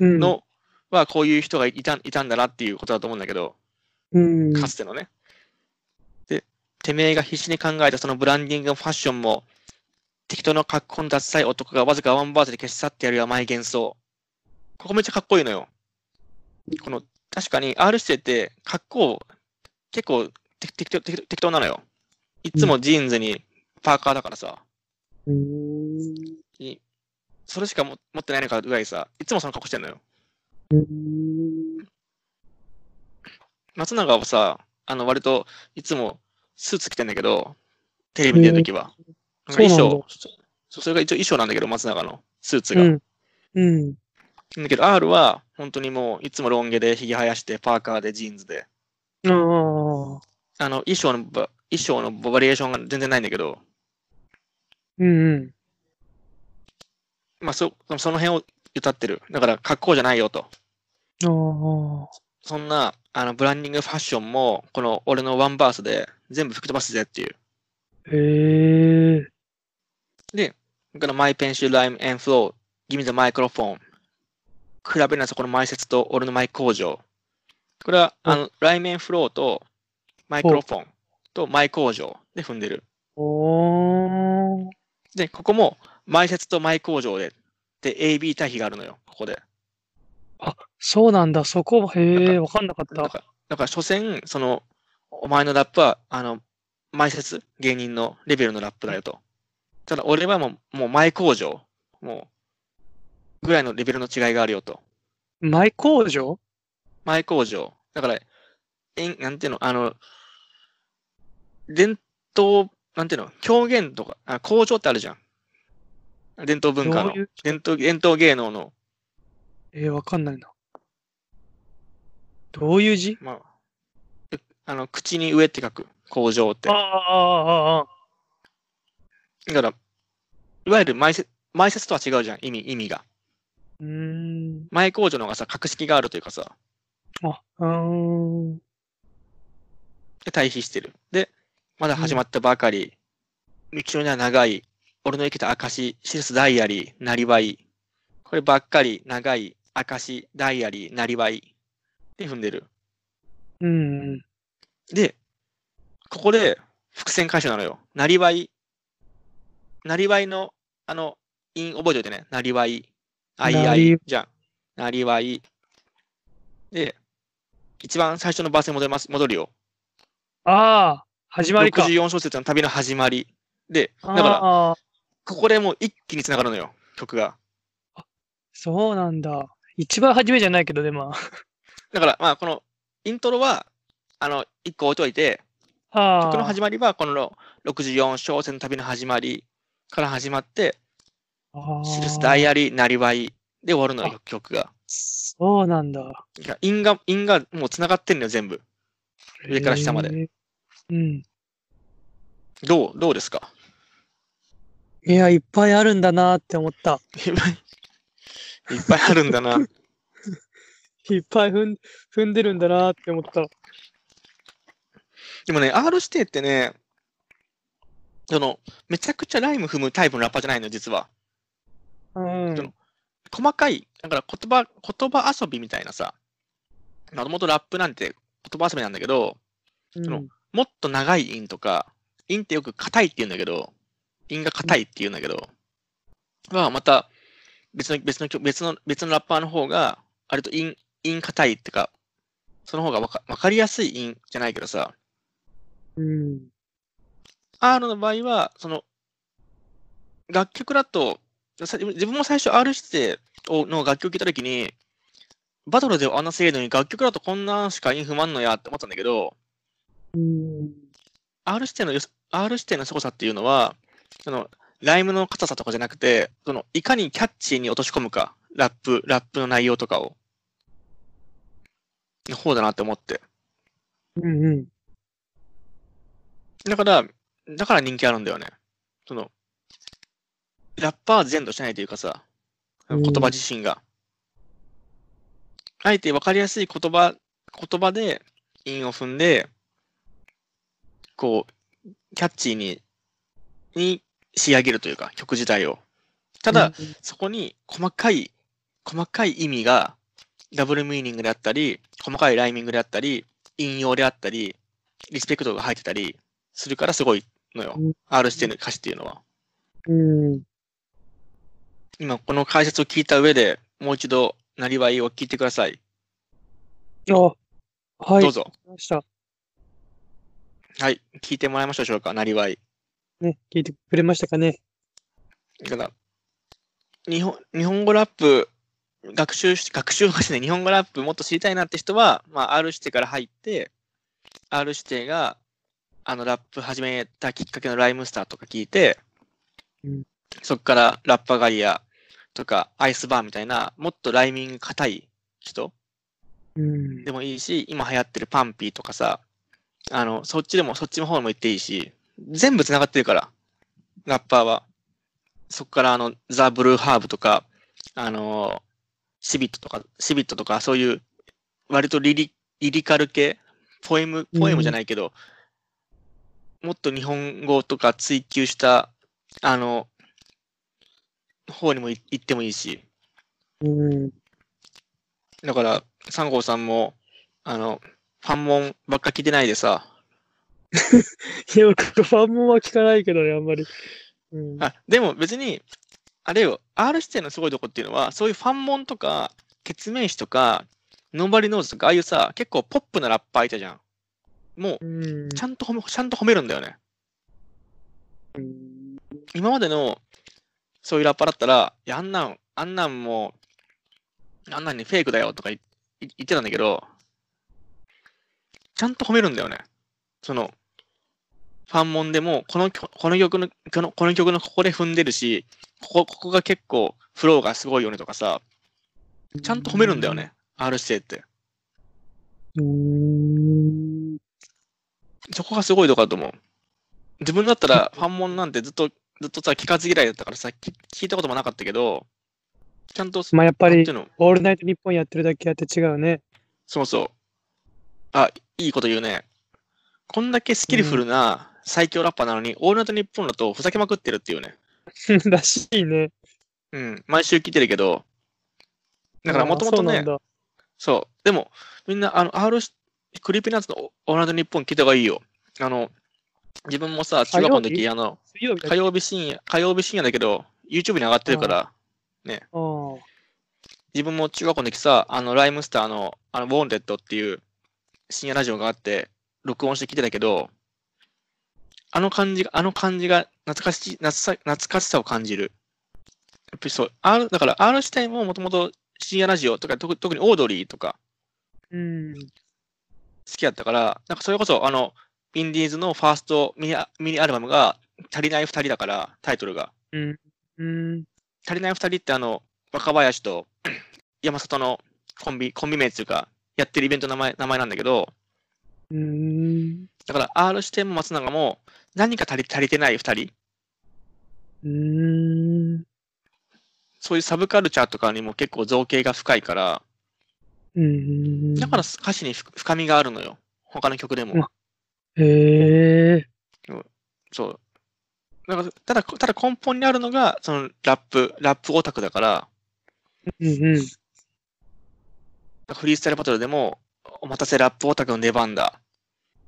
うん、のはこういう人がいたいたんだなっていうことだと思うんだけど、うん、かつてのね。で、てめえが必死に考えたそのブランディングのファッションも、適当な格好のダサい男がわずかワンバースで消し去ってやる甘い幻想。ここめっちゃかっこいいのよ。この、確かに R 指定って格好結構適適当適当なのよ。いつもジーンズにパーカーだからさ、うん、いそれしかも持ってないのかぐらいさ、いつもその格好してんのよ。うん、松永はさ、あの、割といつもスーツ着てんだけど、テレビ出るときは。うん。衣装、そそれが一応衣装なんだけど、松永のスーツが。うん、うん、だけど R は本当にもういつもロン毛でひげ生やして、パーカーでジーンズで。あの、衣装のば、衣装のバリエーションが全然ないんだけど、うん、まあそ、その辺を歌ってる。だから格好じゃないよと。ああ、そんな、あの、ブランディングファッションも、この俺のワンバースで全部吹き飛ばすぜっていう。へえ、で、この My Pencil Rhyme and Flow, Give me the microphone. 比べるなさこの前説と俺のマイク工場。これは、あの、ライメンフローとマイクロフォンとマイ工場で踏んでる。おー、で、ここも前説とマイ工場で、で、AB 対比があるのよ、ここで。そうなんだ、そこ、へえ、わかんなかった。だから、だから所詮、その、お前のラップは、あの、前説、芸人のレベルのラップだよと。ただ、俺はもう、もう前工場、もう、ぐらいのレベルの違いがあるよと。マイ工場？前工場。だから、えんなんていうの、あの、伝統、なんていうの、狂言とか、あ工場ってあるじゃん。伝統文化のどういう、伝統、伝統芸能の、えー、わかんないな。どういう字？まあ、えあの、口に上って書く、工場ってあ。あ、ああ、ああ。だから、いわゆる前説前説とは違うじゃん、意味、意味が。うーん。前工場の方がさ、格式があるというかさ、あ、うーん。で対比してる。で、まだ始まったばかり、道のりは長い、俺の生きた証、記すダイアリー、なりわい。こればっかり、長い、証、ダイアリー、なりわい。で踏んでる。うん。で、ここで伏線回収なのよ。なりわい。なりわいの、あの、韻覚えておいてね。なりわい。あいあないりじゃん。なりわい。で、一番最初のバースに戻ります。戻るよ。ああ、始まりか。64小節の旅の始まり。で、だから、ここでもう一気に繋がるのよ。曲が。そうなんだ。一番初めじゃないけど、でも。だから、まあ、このイントロは、あの、一個置いといて、はあ。曲の始まりは、この64小節の旅の始まりから始まって、あ記すあダイアリー、なりわいで終わるのよ、曲が。そうなんだ。いや韻が、韻がもう繋がってんのよ、全部。上から下まで。うん。どう、どうですか？いや、いっぱいあるんだなって思った。いっぱい、いっぱいあるんだな。いっぱい踏ん踏んでるんだなって思った。でもね、R 指定ってね、その、めちゃくちゃライム踏むタイプのラッパーじゃないの、実は。うん。その細かい、だから言葉、言葉遊びみたいなさ、もともとラップなんて言葉遊びなんだけど、うんそのもっと長い韻とか、韻ってよく硬いって言うんだけど、韻が硬いって言うんだけど、はまた別の、別の曲、別の、別のラッパーの方が、あれと韻、韻硬いってか、その方がわかわかりやすい韻じゃないけどさ、うん。R の場合は、その、楽曲だと、さ自分も最初 R 指定をの楽曲聴いたときに、バトルではあんな精度に楽曲だとこんなんしか韻踏まんのやって思ったんだけど、うん。R 指定の R 指定の凄さっていうのは、その、ライムの硬さとかじゃなくて、その、いかにキャッチーに落とし込むか、ラップ、ラップの内容とかを、の方だなって思って。うん。うん。だから、だから人気あるんだよね。その、ラッパーは全土しないというかさ、うん言葉自身が。あえて分かりやすい言葉、言葉で韻を踏んで、こう、キャッチーに、に仕上げるというか、曲自体を。ただ、そこに細かい、細かい意味が、ダブルミーニングであったり、細かいライミングであったり、引用であったり、リスペクトが入ってたりするからすごいのようん R 指定の歌詞っていうのは。うん。今、この解説を聞いた上でもう一度、なりわいを聞いてください。あ、はい。どうぞ。ました。はい。聞いてもらいましょうでしょうか、なりわい。ね、聞いてくれましたかね？だから、日本、日本語ラップ、学習し、学習がしてね、日本語ラップもっと知りたいなって人は、まあ、R 指定から入って、R 指定が、あの、ラップ始めたきっかけのライムスターとか聞いて、うんそこからラッパガリアとかアイスバーみたいな、もっとライミング硬い人うん。でもいいし、今流行ってるパンピーとかさ、あの、そっちでも、そっちの方でも行っていいし、全部繋がってるから、ラッパーは。そこからあの、ザ・ブルーハーブとか、あの、シビットとか、シビットとか、そういう、割とリリリリカル系、ポエム、ポエムじゃないけど、もっと日本語とか追求した、あの、方にもい行ってもいいし、うん。だから、三号さんも、あの、ファンモンばっか聞いてないでさ、いや、僕ファンモンは聞かないけどね、あんまり。うん。あ、でも別に、あれよ、R 指定のすごいとこっていうのは、そういうファンモンとか、決名詞とか、ノーバディノーズとか、ああいうさ、結構ポップなラッパーいたじゃん。もう、うんちゃんと褒め、ちゃんと褒めるんだよね。うん今までの、そういうラッパーだったら、いや、あんなん、あんなんもう、あんなんにフェイクだよとか言言ってたんだけど、ちゃんと褒めるんだよね。その、ファンモンでも、この曲この曲の、このこの曲のここで踏んでるし、ここ、ここが結構フローがすごいよねとかさ、ちゃんと褒めるんだよね、R 指定って。そこがすごいとこだと思う。自分だったらファンモンなんてずっと、ずっとさ、聞かず嫌いだったからさ、聞聞いたこともなかったけど、ちゃんと、まあやっぱりオールナイトニッポンやってるだけあって違うね。そうそう。あ、いいこと言うね。こんだけスキルフルな最強ラッパーなのに、オールナイトニッポンだとふざけまくってるっていうね。らしいね。うん。毎週聞いてるけど、だからもともとねそう。でも、みんな、あの、R し、クリーピーナッツのオールナイトニッポン聞いた方がいいよ。あの、自分もさ、中学校の時、あの、火曜日深夜、火曜日深夜だけど、YouTube に上がってるから、けあー自分も中学校の時さ、あの、ライムスターの、あの、ウォンデッドっていう深夜ラジオがあって、録音して聞いてたけど、あの感じが、あの感じが懐かしい、懐さ懐かしさを感じる。やっぱりそう、R、だから R 視点ももともと深夜ラジオとか、特特にオードリーとかうん。好きだったから、なんかそれこそ、あの、インディーズのファーストミニアミニアルバムが足りない二人だから、タイトルが。うん。うん。足りない二人ってあの、若林と 山里のコンビ、コンビ名っていうか、やってるイベントの名前名前なんだけど、うん。だから R 視点も松永も何か足り足りてない二人、うん。そういうサブカルチャーとかにも結構造形が深いから、うん。だから歌詞にふ深みがあるのよ。他の曲でも。うんへえ。そう。だからただ、ただ根本にあるのが、そのラップ、ラップオタクだから、うんうん。フリースタイルバトルでも、お待たせラップオタクの出番だ、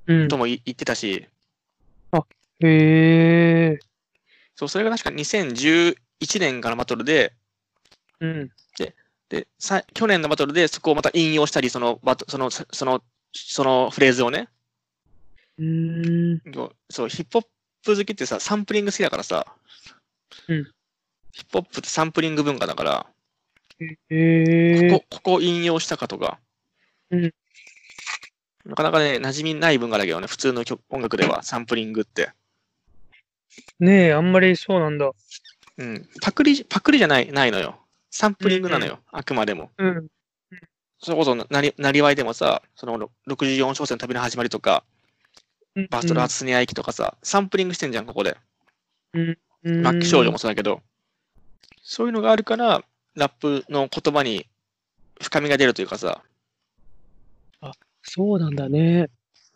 うんとも言言ってたし、へえ。そう、それが確か2011年からのバトルで、うん。で、さ去年のバトルでそこをまた引用したり、そのバト、その、そその、そのフレーズをね、うん。そう、ヒップホップ好きってさ、サンプリング好きだからさ、うんヒップホップってサンプリング文化だから、へえ。ここ、ここ引用したかとか、うんなかなかね、馴染みない文化だけどね、普通の曲音楽ではサンプリングって。ねえ、あんまりそうなんだ。うん。パクリ、パクリじゃない、ないのよ。サンプリングなのよ、あくまでも。うん。それこそなり、なりわいでもさ、その64小節の旅の始まりとか、バストラーツスネア駅とかさ、サンプリングしてんじゃん、ここで。うん。末期少女もそうだけど、そういうのがあるから、ラップの言葉に深みが出るというかさ、そうなんだね。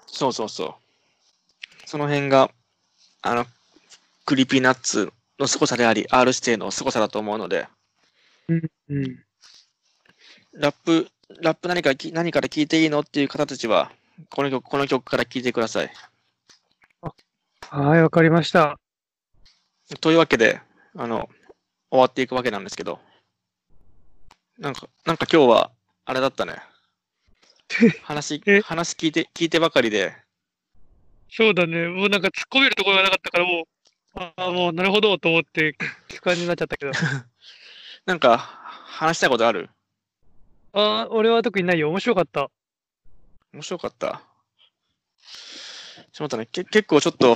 そうそうそう。その辺が、あの、クリーピーナッツの凄さであり、R 指定の凄さだと思うので、うん。ラップ、ラップ何かき何から聞いていいのっていう方たちは、この曲、この曲から聞いてください。はい、わかりました。というわけで、あの、終わっていくわけなんですけど、なんか、なんか今日は、あれだったね。話え、話聞いて、聞いてばかりで、そうだね。もうなんか突っ込めるところがなかったから、もう、ああ、もうなるほどと思って聞く感じになっちゃったけど。なんか、話したいことある？ああ、俺は特にないよ。面白かった。面白かった。ちょっと待ってね、け結構ちょっと、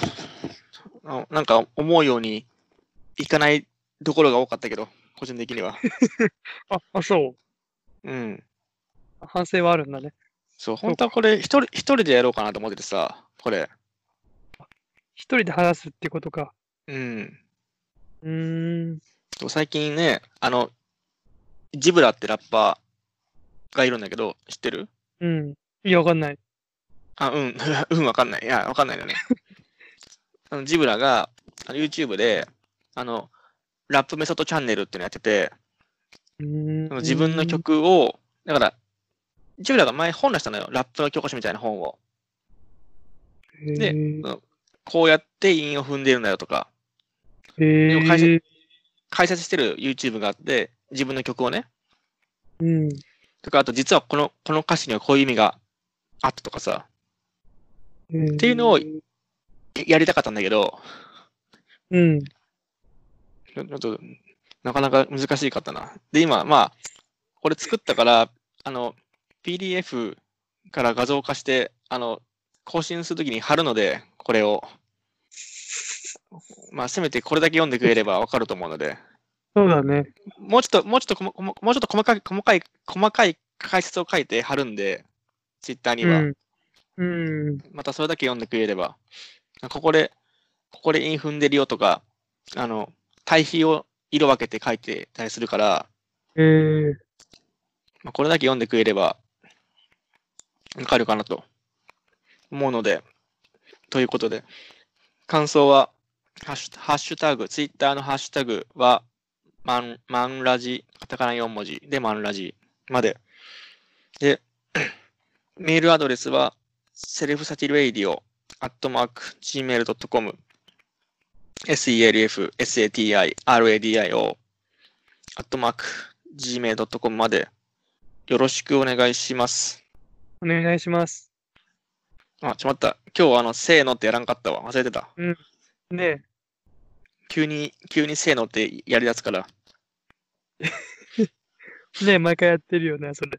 あなんか思うようにいかないところが多かったけど、個人的には。あ、あ、そう。うん。反省はあるんだね。そう、本当はこれ一人、一人でやろうかなと思っててさ、これ。一人で話すってことか。うん。うーん。最近ね、あの、ジブラってラッパーがいるんだけど、知ってる？うん。いや、わかんない。あ、うん、うん、わかんない。いや、わかんないよね。あのジブラが、あの YouTube で、あの、ラップメソッドチャンネルっていうのやってて、その自分の。曲を、だから、ジブラが前本出したのよ。ラップの教科書みたいな本を。でこうやって韻を踏んでるんだよとか、へでも会社ー解説してる YouTube があって、自分の曲をね。うん。とか、あと実はこの、この歌詞にはこういう意味があったとかさ、っていうのをやりたかったんだけど、うん。ちょっと、なかなか難しかったな。で、今、まあ、これ作ったから、あの、PDF から画像化して、あの、更新するときに貼るので、これを。まあ、せめてこれだけ読んでくれればわかると思うので、そうだね。もうちょっと、もうちょっとこも、こももうちょっと細かい、細かい、細かい解説を書いて貼るんで、ツイッターには。うん。うん。またそれだけ読んでくれれば、ここで、ここで韻踏んでるよとか、あの、対比を色分けて書いてたりするから、えー、まあ、これだけ読んでくれれば、わかるかなと思うので、ということで、感想は、ハッシュハッシュタグ、ツイッターのハッシュタグは、マン、マンラジ、カタカナ4文字でマンラジまで。で、メールアドレスは、セルフサティレイディオ、アットマーク、gmail.com、self, sati, radio、アットマーク、gmail.com まで、よろしくお願いします。お願いします。あ、ちょ待った。今日あの、せーのってやらんかったわ。忘れてた。ね急に、急にせーのってやるやつから。え、ねえ、毎回やってるよね、それ。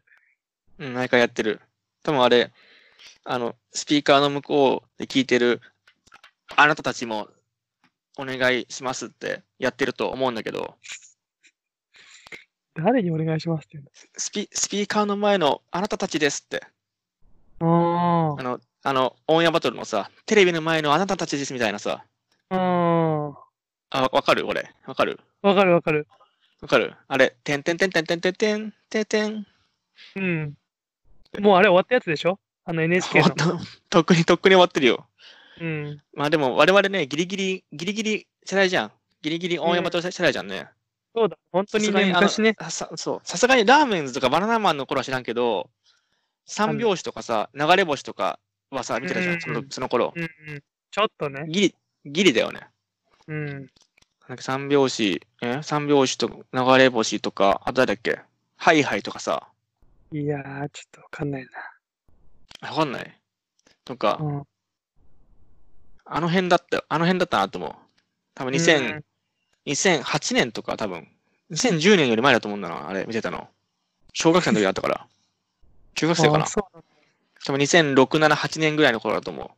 うん、毎回やってる。多分あれ、あの、スピーカーの向こうで聞いてる、あなたたちもお願いしますってやってると思うんだけど、誰にお願いしますって言うんスピスピーカーの前のあなたたちですって、だ。ああの、あの、オンエアバトルのさ、テレビの前のあなたたちですみたいなさ、あ。あわわかる？俺。わかる？わかるわかる。わかる？あれ、てんてんてんてんてんてんてんてんてん。うん。もうあれ終わったやつでしょ？あの NHK の。終わった。とっくにとっくに終わってるよ。うん。まあでも我々ね、ギリギリ、ギリギリ世代じゃん。ギリギリオンエアバトル世代じゃんね。そうだ。本当にね、昔ね。あさそう。さすがにラーメンズとかバナナマンの頃は知らんけど、三拍子とかさ、流れ星とかはさ、見てたじゃん、そのその頃。うんうん。ちょっとね。ギリ、ギリだよね。うん。なんか三拍子、え？三拍子と流れ星とか、あと誰だっけ？ハイハイとかさ、いやー、ちょっとわかんないわかんない？とか、な。うん。あの辺だったよ。あの辺だったなと思う。多分2000、2008年とか多分、2010年より前だと思うんだな、あれ見てたの。小学生の時だったから。中学生かな多分2006、7、8年ぐらいの頃だと思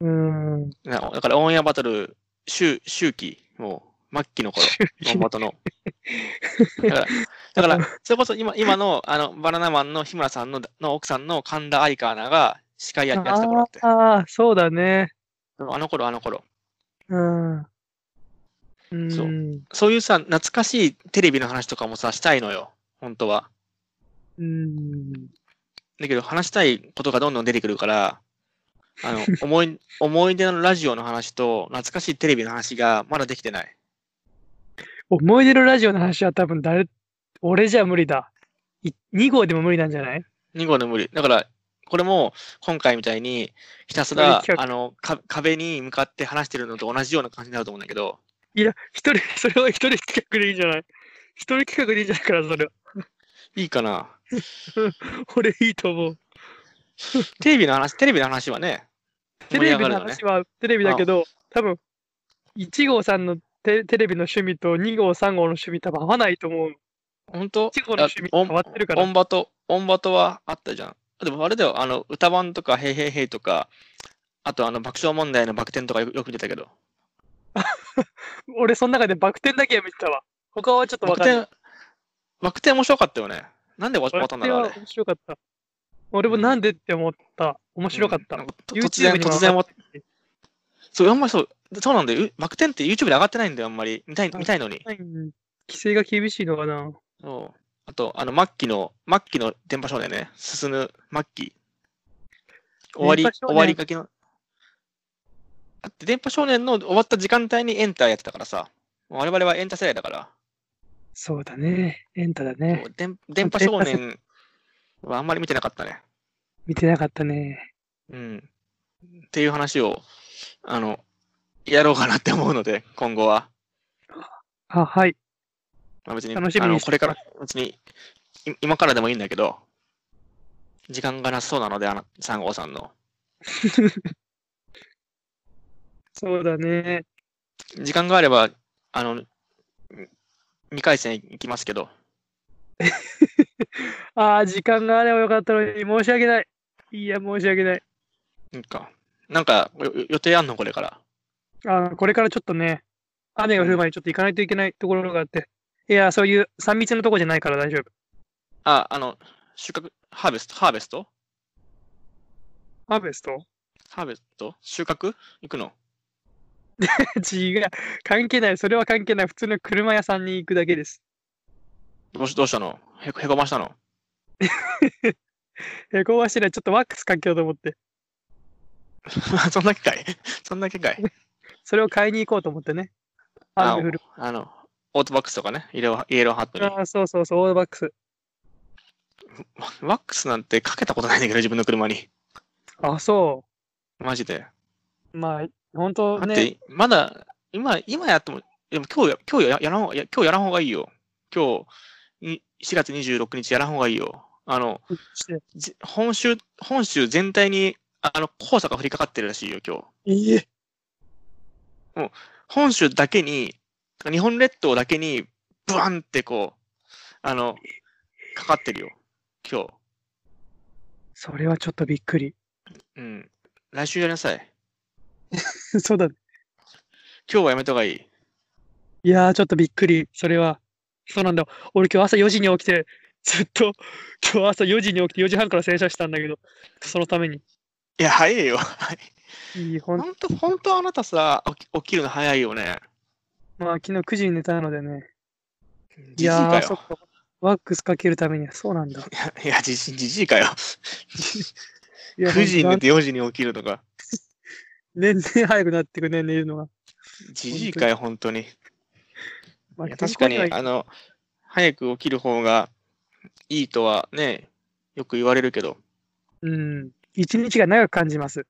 う。う。なだからオンエアバトル、周周期、もう末期の頃、オンバトの。だから、だから、それこそ今今のあのバナナマンの日村さんのの奥さんの神田愛花アナが司会やってた頃だって。ああ、そうだね。あの頃、あの頃。うん。そうんそういうさ、懐かしいテレビの話とかもさ、したいのよ。本当は。うーん。だけど、話したいことがどんどん出てくるから、あの、思い、思い出のラジオの話と、懐かしいテレビの話がまだできてない。思い出のラジオの話は多分誰、俺じゃ無理だ。い2号でも無理なんじゃない？2号の無理。だから、これも、今回みたいに、ひたすらあの、か壁に向かって話してるのと同じような感じになると思うんだけど、いや、一人、それは一人企画でいいんじゃない？一人企画でいいんじゃないかな、それは。いいかな。俺いいと思う。テレビの話、テレビの話はね、テレビの話。はテレビだけど、多分、1号さんのテテレビの趣味と2号、3号の趣味多分合わないと思う。本当？1号の趣味変わってるからオンバト、オンバトはあったじゃん。でもあれだよ、あの、歌版とか、へいへいへいとか、あとあの、爆笑問題のバク転とかよよく見てたけど。俺、その中でバク転だけは見てたわ。他はちょっとわかんない。転、バク転面白かったよね。なんで終わったんだろう、あれ。面白かった。俺もなんでって思った。面白かった。うん突然、突然終わっ上がってるそう、あんまりそう、そうなんだよ。バク転って YouTube で上がってないんだよ、あんまり。見たい、あ見たいのに。うん規制が厳しいのかな。そう。あと、あの、末期の、末期の電波少年ね。進む末期。終わり、終わりかけの。だって、電波少年の終わった時間帯にエンターやってたからさ。我々はエンタ世代だから。そうだね。エンタだね電電波少年はあんまり見てなかったね。見てなかったね。うん。っていう話を、あの、やろうかなって思うので、今後は。あ、はい。まあ、別に、楽しみにこれから、別に、い今からでもいいんだけど、時間がなさそうなので、あの、3号さんの。そうだね。時間があれば、あの、2回戦行きますけど、ああ、時間があればよかったのに、申し訳ない。いや、申し訳ない。なんか、なんか、よ予定あんのこれから？あこれからちょっとね、雨が降る前にちょっと行かないといけないところがあって。いや、そういう3密のとこじゃないから大丈夫。あ、あの、収穫、ハーベスト、ハーベスト？ハーベスト？ハーベスト？収穫？行くの？違う。関係ない。それは関係ない。普通の車屋さんに行くだけです。どうしどうしたの？へへこましたの？え、こうはしてない。ちょっとワックスかけようと思って。そんだけかいそんだけかいそれを買いに行こうと思ってね。あ雨降る。あの、オートバックスとかね、イエローイエローハットに。あそうそうそう、オールバックス。ワックスなんてかけたことないんだけど、自分の車に。あ、そマジで。う。まあ、本当ね。だって、まだ、今、今やっても、でも今日や、今日ややらん今日やらんほうがいいよ。今日、に4月26日やらんほうがいいよ。あの、本州、本州全体に、あの、黄砂が降りかかってるらしいよ、今日。いいえ。本州だけに、日本列島だけに、ブワンってこう、あの、かかってるよ。今日。それはちょっとびっくり。うん。来週やりなさい。そうだね。今日はやめた方がいい。いやー、ちょっとびっくり。それは。そうなんだ。俺今日朝4時に起きて、ずっと、今日朝4時に起きて4時半から洗車したんだけど、そのために。いや、早いよ。いい、ほん本当本当あなたさ、起き起きるの早いよね。まあ、昨日9時に寝たのでね。いやー、そっ。か。ワックスかけるためには、そうなんだ。いや、じじじじいかよ。いや9時に寝て4時に起きるとか。年々早くなってくね、寝るのが。じじいかよ、本当に。まあ確かに、あの、早く起きる方がいいとはね、よく言われるけど、うん。一日が長く感じます。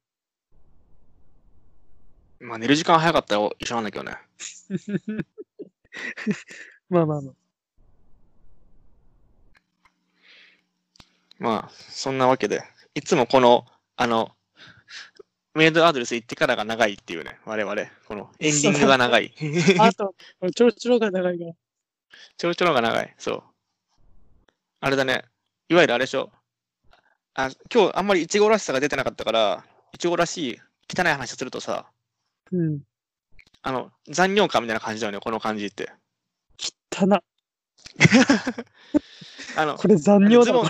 まあ寝る時間早かったら一緒なんだけどね。まあまあまあ。まあ、そんなわけで、いつもこの、あの、メイドアドレス行ってからが長いっていうね、我々。このエンディングが長い。あと、ちょろちょろが長いから。ちょろちょろが長い。そう。あれだね。いわゆるあれでしょ。あ今日あんまりイチゴらしさが出てなかったから、イチゴらしい汚い話をするとさ、うん。あの、残尿感みたいな感じだよね、この感じって。たな。あの、これ残尿だズボン。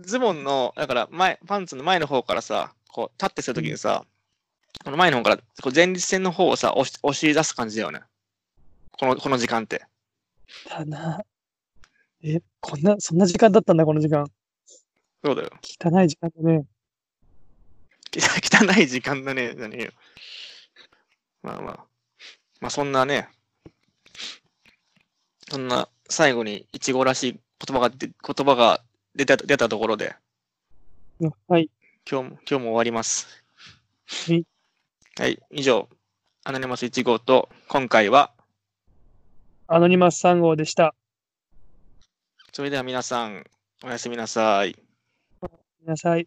ズボンの、だから前、パンツの前の方からさ、こう、立ってするときにさ、この前の方から、こう前立腺の方をさ、押し押し出す感じだよね。この、この時間って。たな。え、こんな、そんな時間だったんだ、この時間。そうだよ。汚い時間だね。汚い時間だね、何よ。まあまあ。まあそんなね、そんな最後にイチゴらしい言葉が出言葉が出た出たところで、はい。今日も、今日も終わります。はい。はい、以上、アナニマス1号と、今回は、アノニマス3号でした。それでは皆さん、おやすみなさい。ごめんなさい。